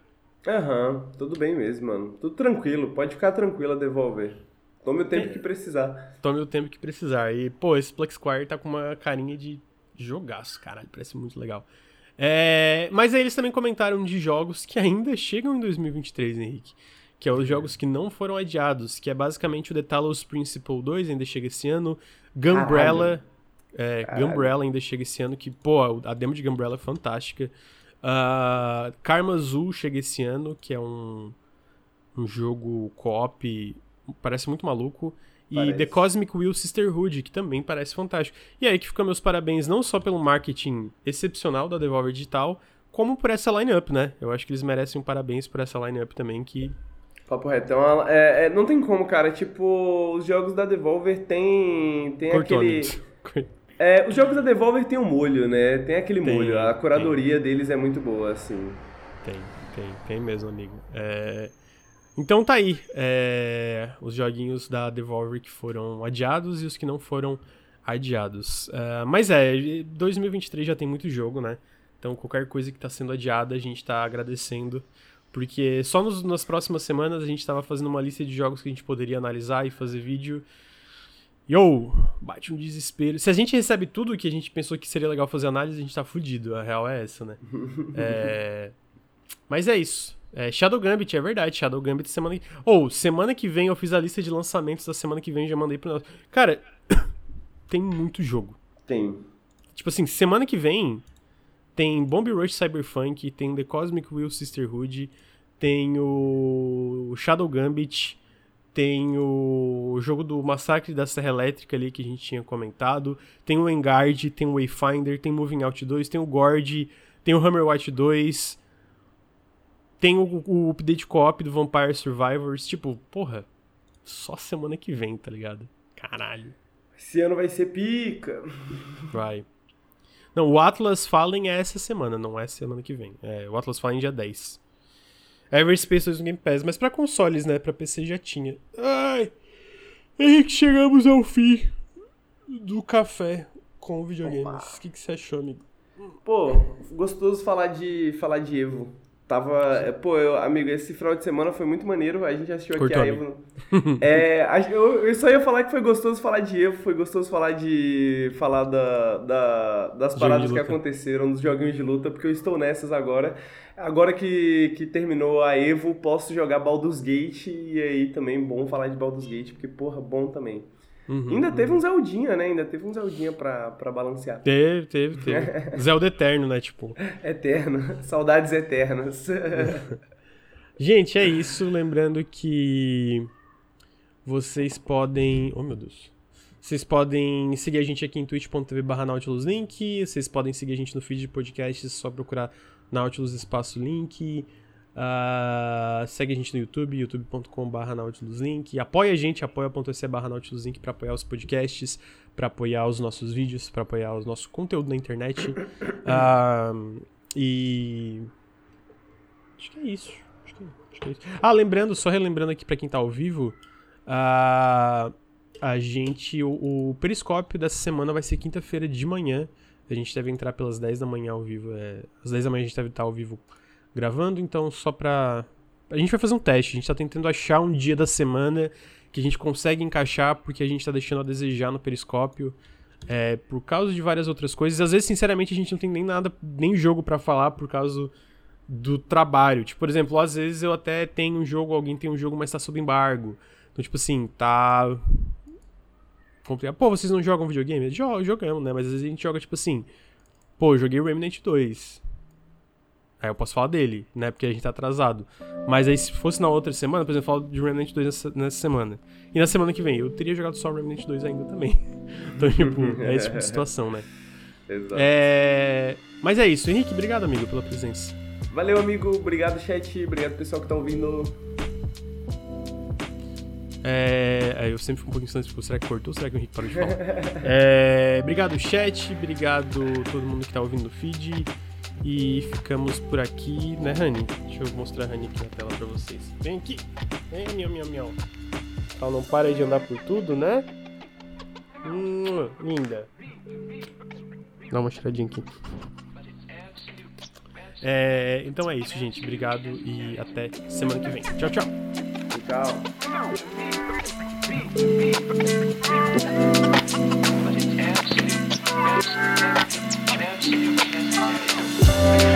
Aham, uhum, tudo bem mesmo, mano. Tudo tranquilo. Pode ficar tranquilo a devolver. Tome o tempo é. que precisar. Tome o tempo que precisar. E, pô, esse Plex Squire tá com uma carinha de jogaço, caralho. Parece muito legal. É, mas aí eles também comentaram de jogos que ainda chegam em 2023, Henrique. Que é os jogos que não foram adiados, que é basicamente o The Talos Principle 2, ainda chega esse ano. Gumbrella, é, Gumbrella ainda chega esse ano, que, pô, a demo de Gumbrella é fantástica. Uh, Karma Azul chega esse ano, que é um, um jogo co-op, parece muito maluco. E parece. The Cosmic Will Sisterhood, que também parece fantástico. E aí que ficam meus parabéns não só pelo marketing excepcional da Devolver Digital, como por essa line-up, né? Eu acho que eles merecem um parabéns por essa line-up também, que... Papo reto. Então, é, é, não tem como, cara. Tipo, os jogos da Devolver tem, tem aquele... [LAUGHS] É, os jogos da Devolver tem um molho, né? Tem aquele tem, molho. A curadoria tem. deles é muito boa, assim. Tem, tem, tem mesmo, amigo. É... Então tá aí, é, os joguinhos da Devolver que foram adiados e os que não foram adiados. Uh, mas é, 2023 já tem muito jogo, né? Então qualquer coisa que tá sendo adiada a gente tá agradecendo. Porque só nos, nas próximas semanas a gente tava fazendo uma lista de jogos que a gente poderia analisar e fazer vídeo. Yo, bate um desespero. Se a gente recebe tudo que a gente pensou que seria legal fazer análise, a gente tá fudido. A real é essa, né? [LAUGHS] é... Mas é isso. É, Shadow Gambit, é verdade. Shadow Gambit semana que... Ou, oh, semana que vem eu fiz a lista de lançamentos da semana que vem e já mandei pro nosso. Cara, [COUGHS] tem muito jogo. Tem. Tipo assim, semana que vem tem Bomb Rush Cyberpunk, tem The Cosmic Will Sisterhood, tem o Shadow Gambit, tem o jogo do Massacre da Serra Elétrica ali que a gente tinha comentado, tem o Engard, tem o Wayfinder, tem Moving Out 2, tem o Gord, tem o Hammer White 2, tem o, o update co-op do Vampire Survivors. Tipo, porra, só semana que vem, tá ligado? Caralho. Esse ano vai ser pica. Vai. Não, o Atlas Fallen é essa semana, não é semana que vem. É, o Atlas Fallen dia 10. Everspace 2 no Game Pass, mas pra consoles, né? Pra PC já tinha. Ai! Henrique, chegamos ao fim do café com videogames. O que, que você achou, amigo? Pô, gostoso falar de, falar de Evo. Tava. Pô, eu, amigo, esse final de semana foi muito maneiro. A gente assistiu Curtou aqui a Evo. é, [LAUGHS] eu, eu só ia falar que foi gostoso falar de Evo, foi gostoso falar de. falar da, da das paradas que aconteceram, dos joguinhos de luta, porque eu estou nessas agora. Agora que, que terminou a Evo, posso jogar Baldur's Gate e aí também bom falar de Baldur's Gate, porque, porra, bom também. Uhum, Ainda teve uhum. um Zeldinha, né? Ainda teve um Zeldinha pra, pra balancear. Teve, teve, teve. [LAUGHS] Zelda eterno, né? Tipo. Eterno. [LAUGHS] Saudades eternas. [LAUGHS] Gente, é isso. Lembrando que vocês podem. Oh, meu Deus. Vocês podem seguir a gente aqui em twitch.tv barra Nautilus Link. Vocês podem seguir a gente no feed de podcasts, só procurar Nautilus Espaço Link. Uh, segue a gente no YouTube, youtube.com.br nautiluslink. Apoia a gente, apoia.se barra nautiluslink para apoiar os podcasts, para apoiar os nossos vídeos, para apoiar o nosso conteúdo na internet. Uh, [COUGHS] e. Acho que é isso. Acho que, acho que é isso. Ah, lembrando, só relembrando aqui para quem tá ao vivo. Uh, a gente. O, o periscópio dessa semana vai ser quinta-feira de manhã. A gente deve entrar pelas 10 da manhã ao vivo. É, às 10 da manhã a gente deve estar ao vivo gravando, então só pra. A gente vai fazer um teste, a gente tá tentando achar um dia da semana que a gente consegue encaixar porque a gente tá deixando a desejar no periscópio. É, por causa de várias outras coisas. Às vezes, sinceramente, a gente não tem nem nada, nem jogo para falar por causa do trabalho. Tipo, por exemplo, às vezes eu até tenho um jogo, alguém tem um jogo, mas tá sob embargo. Então, tipo assim, tá. Pô, vocês não jogam videogame? Jogamos, né? Mas às vezes a gente joga, tipo assim. Pô, joguei Remnant 2. Aí eu posso falar dele, né? Porque a gente tá atrasado. Mas aí se fosse na outra semana, por exemplo, eu falo de Remnant 2 nessa, nessa, semana. E na semana que vem, eu teria jogado só Remnant 2 ainda também. [LAUGHS] então, tipo, é esse tipo de situação, né? [LAUGHS] Exato. É... Mas é isso. Henrique, obrigado, amigo, pela presença. Valeu, amigo. Obrigado, chat. Obrigado, pessoal que tá ouvindo. É, é eu sempre fico um pouquinho distante, tipo, será que cortou? Será que o Henrique parou de falar? [LAUGHS] é, obrigado, chat. Obrigado todo mundo que tá ouvindo o feed. E ficamos por aqui, né, Rani? Deixa eu mostrar a Rani aqui na tela pra vocês. Vem aqui! Vem, miau, miau, miau. Ela não para de andar por tudo, né? Hum, linda. Dá uma tiradinha aqui. É, então é isso, gente. Obrigado e até semana que vem. Tchau, tchau. Tchau. Valeu.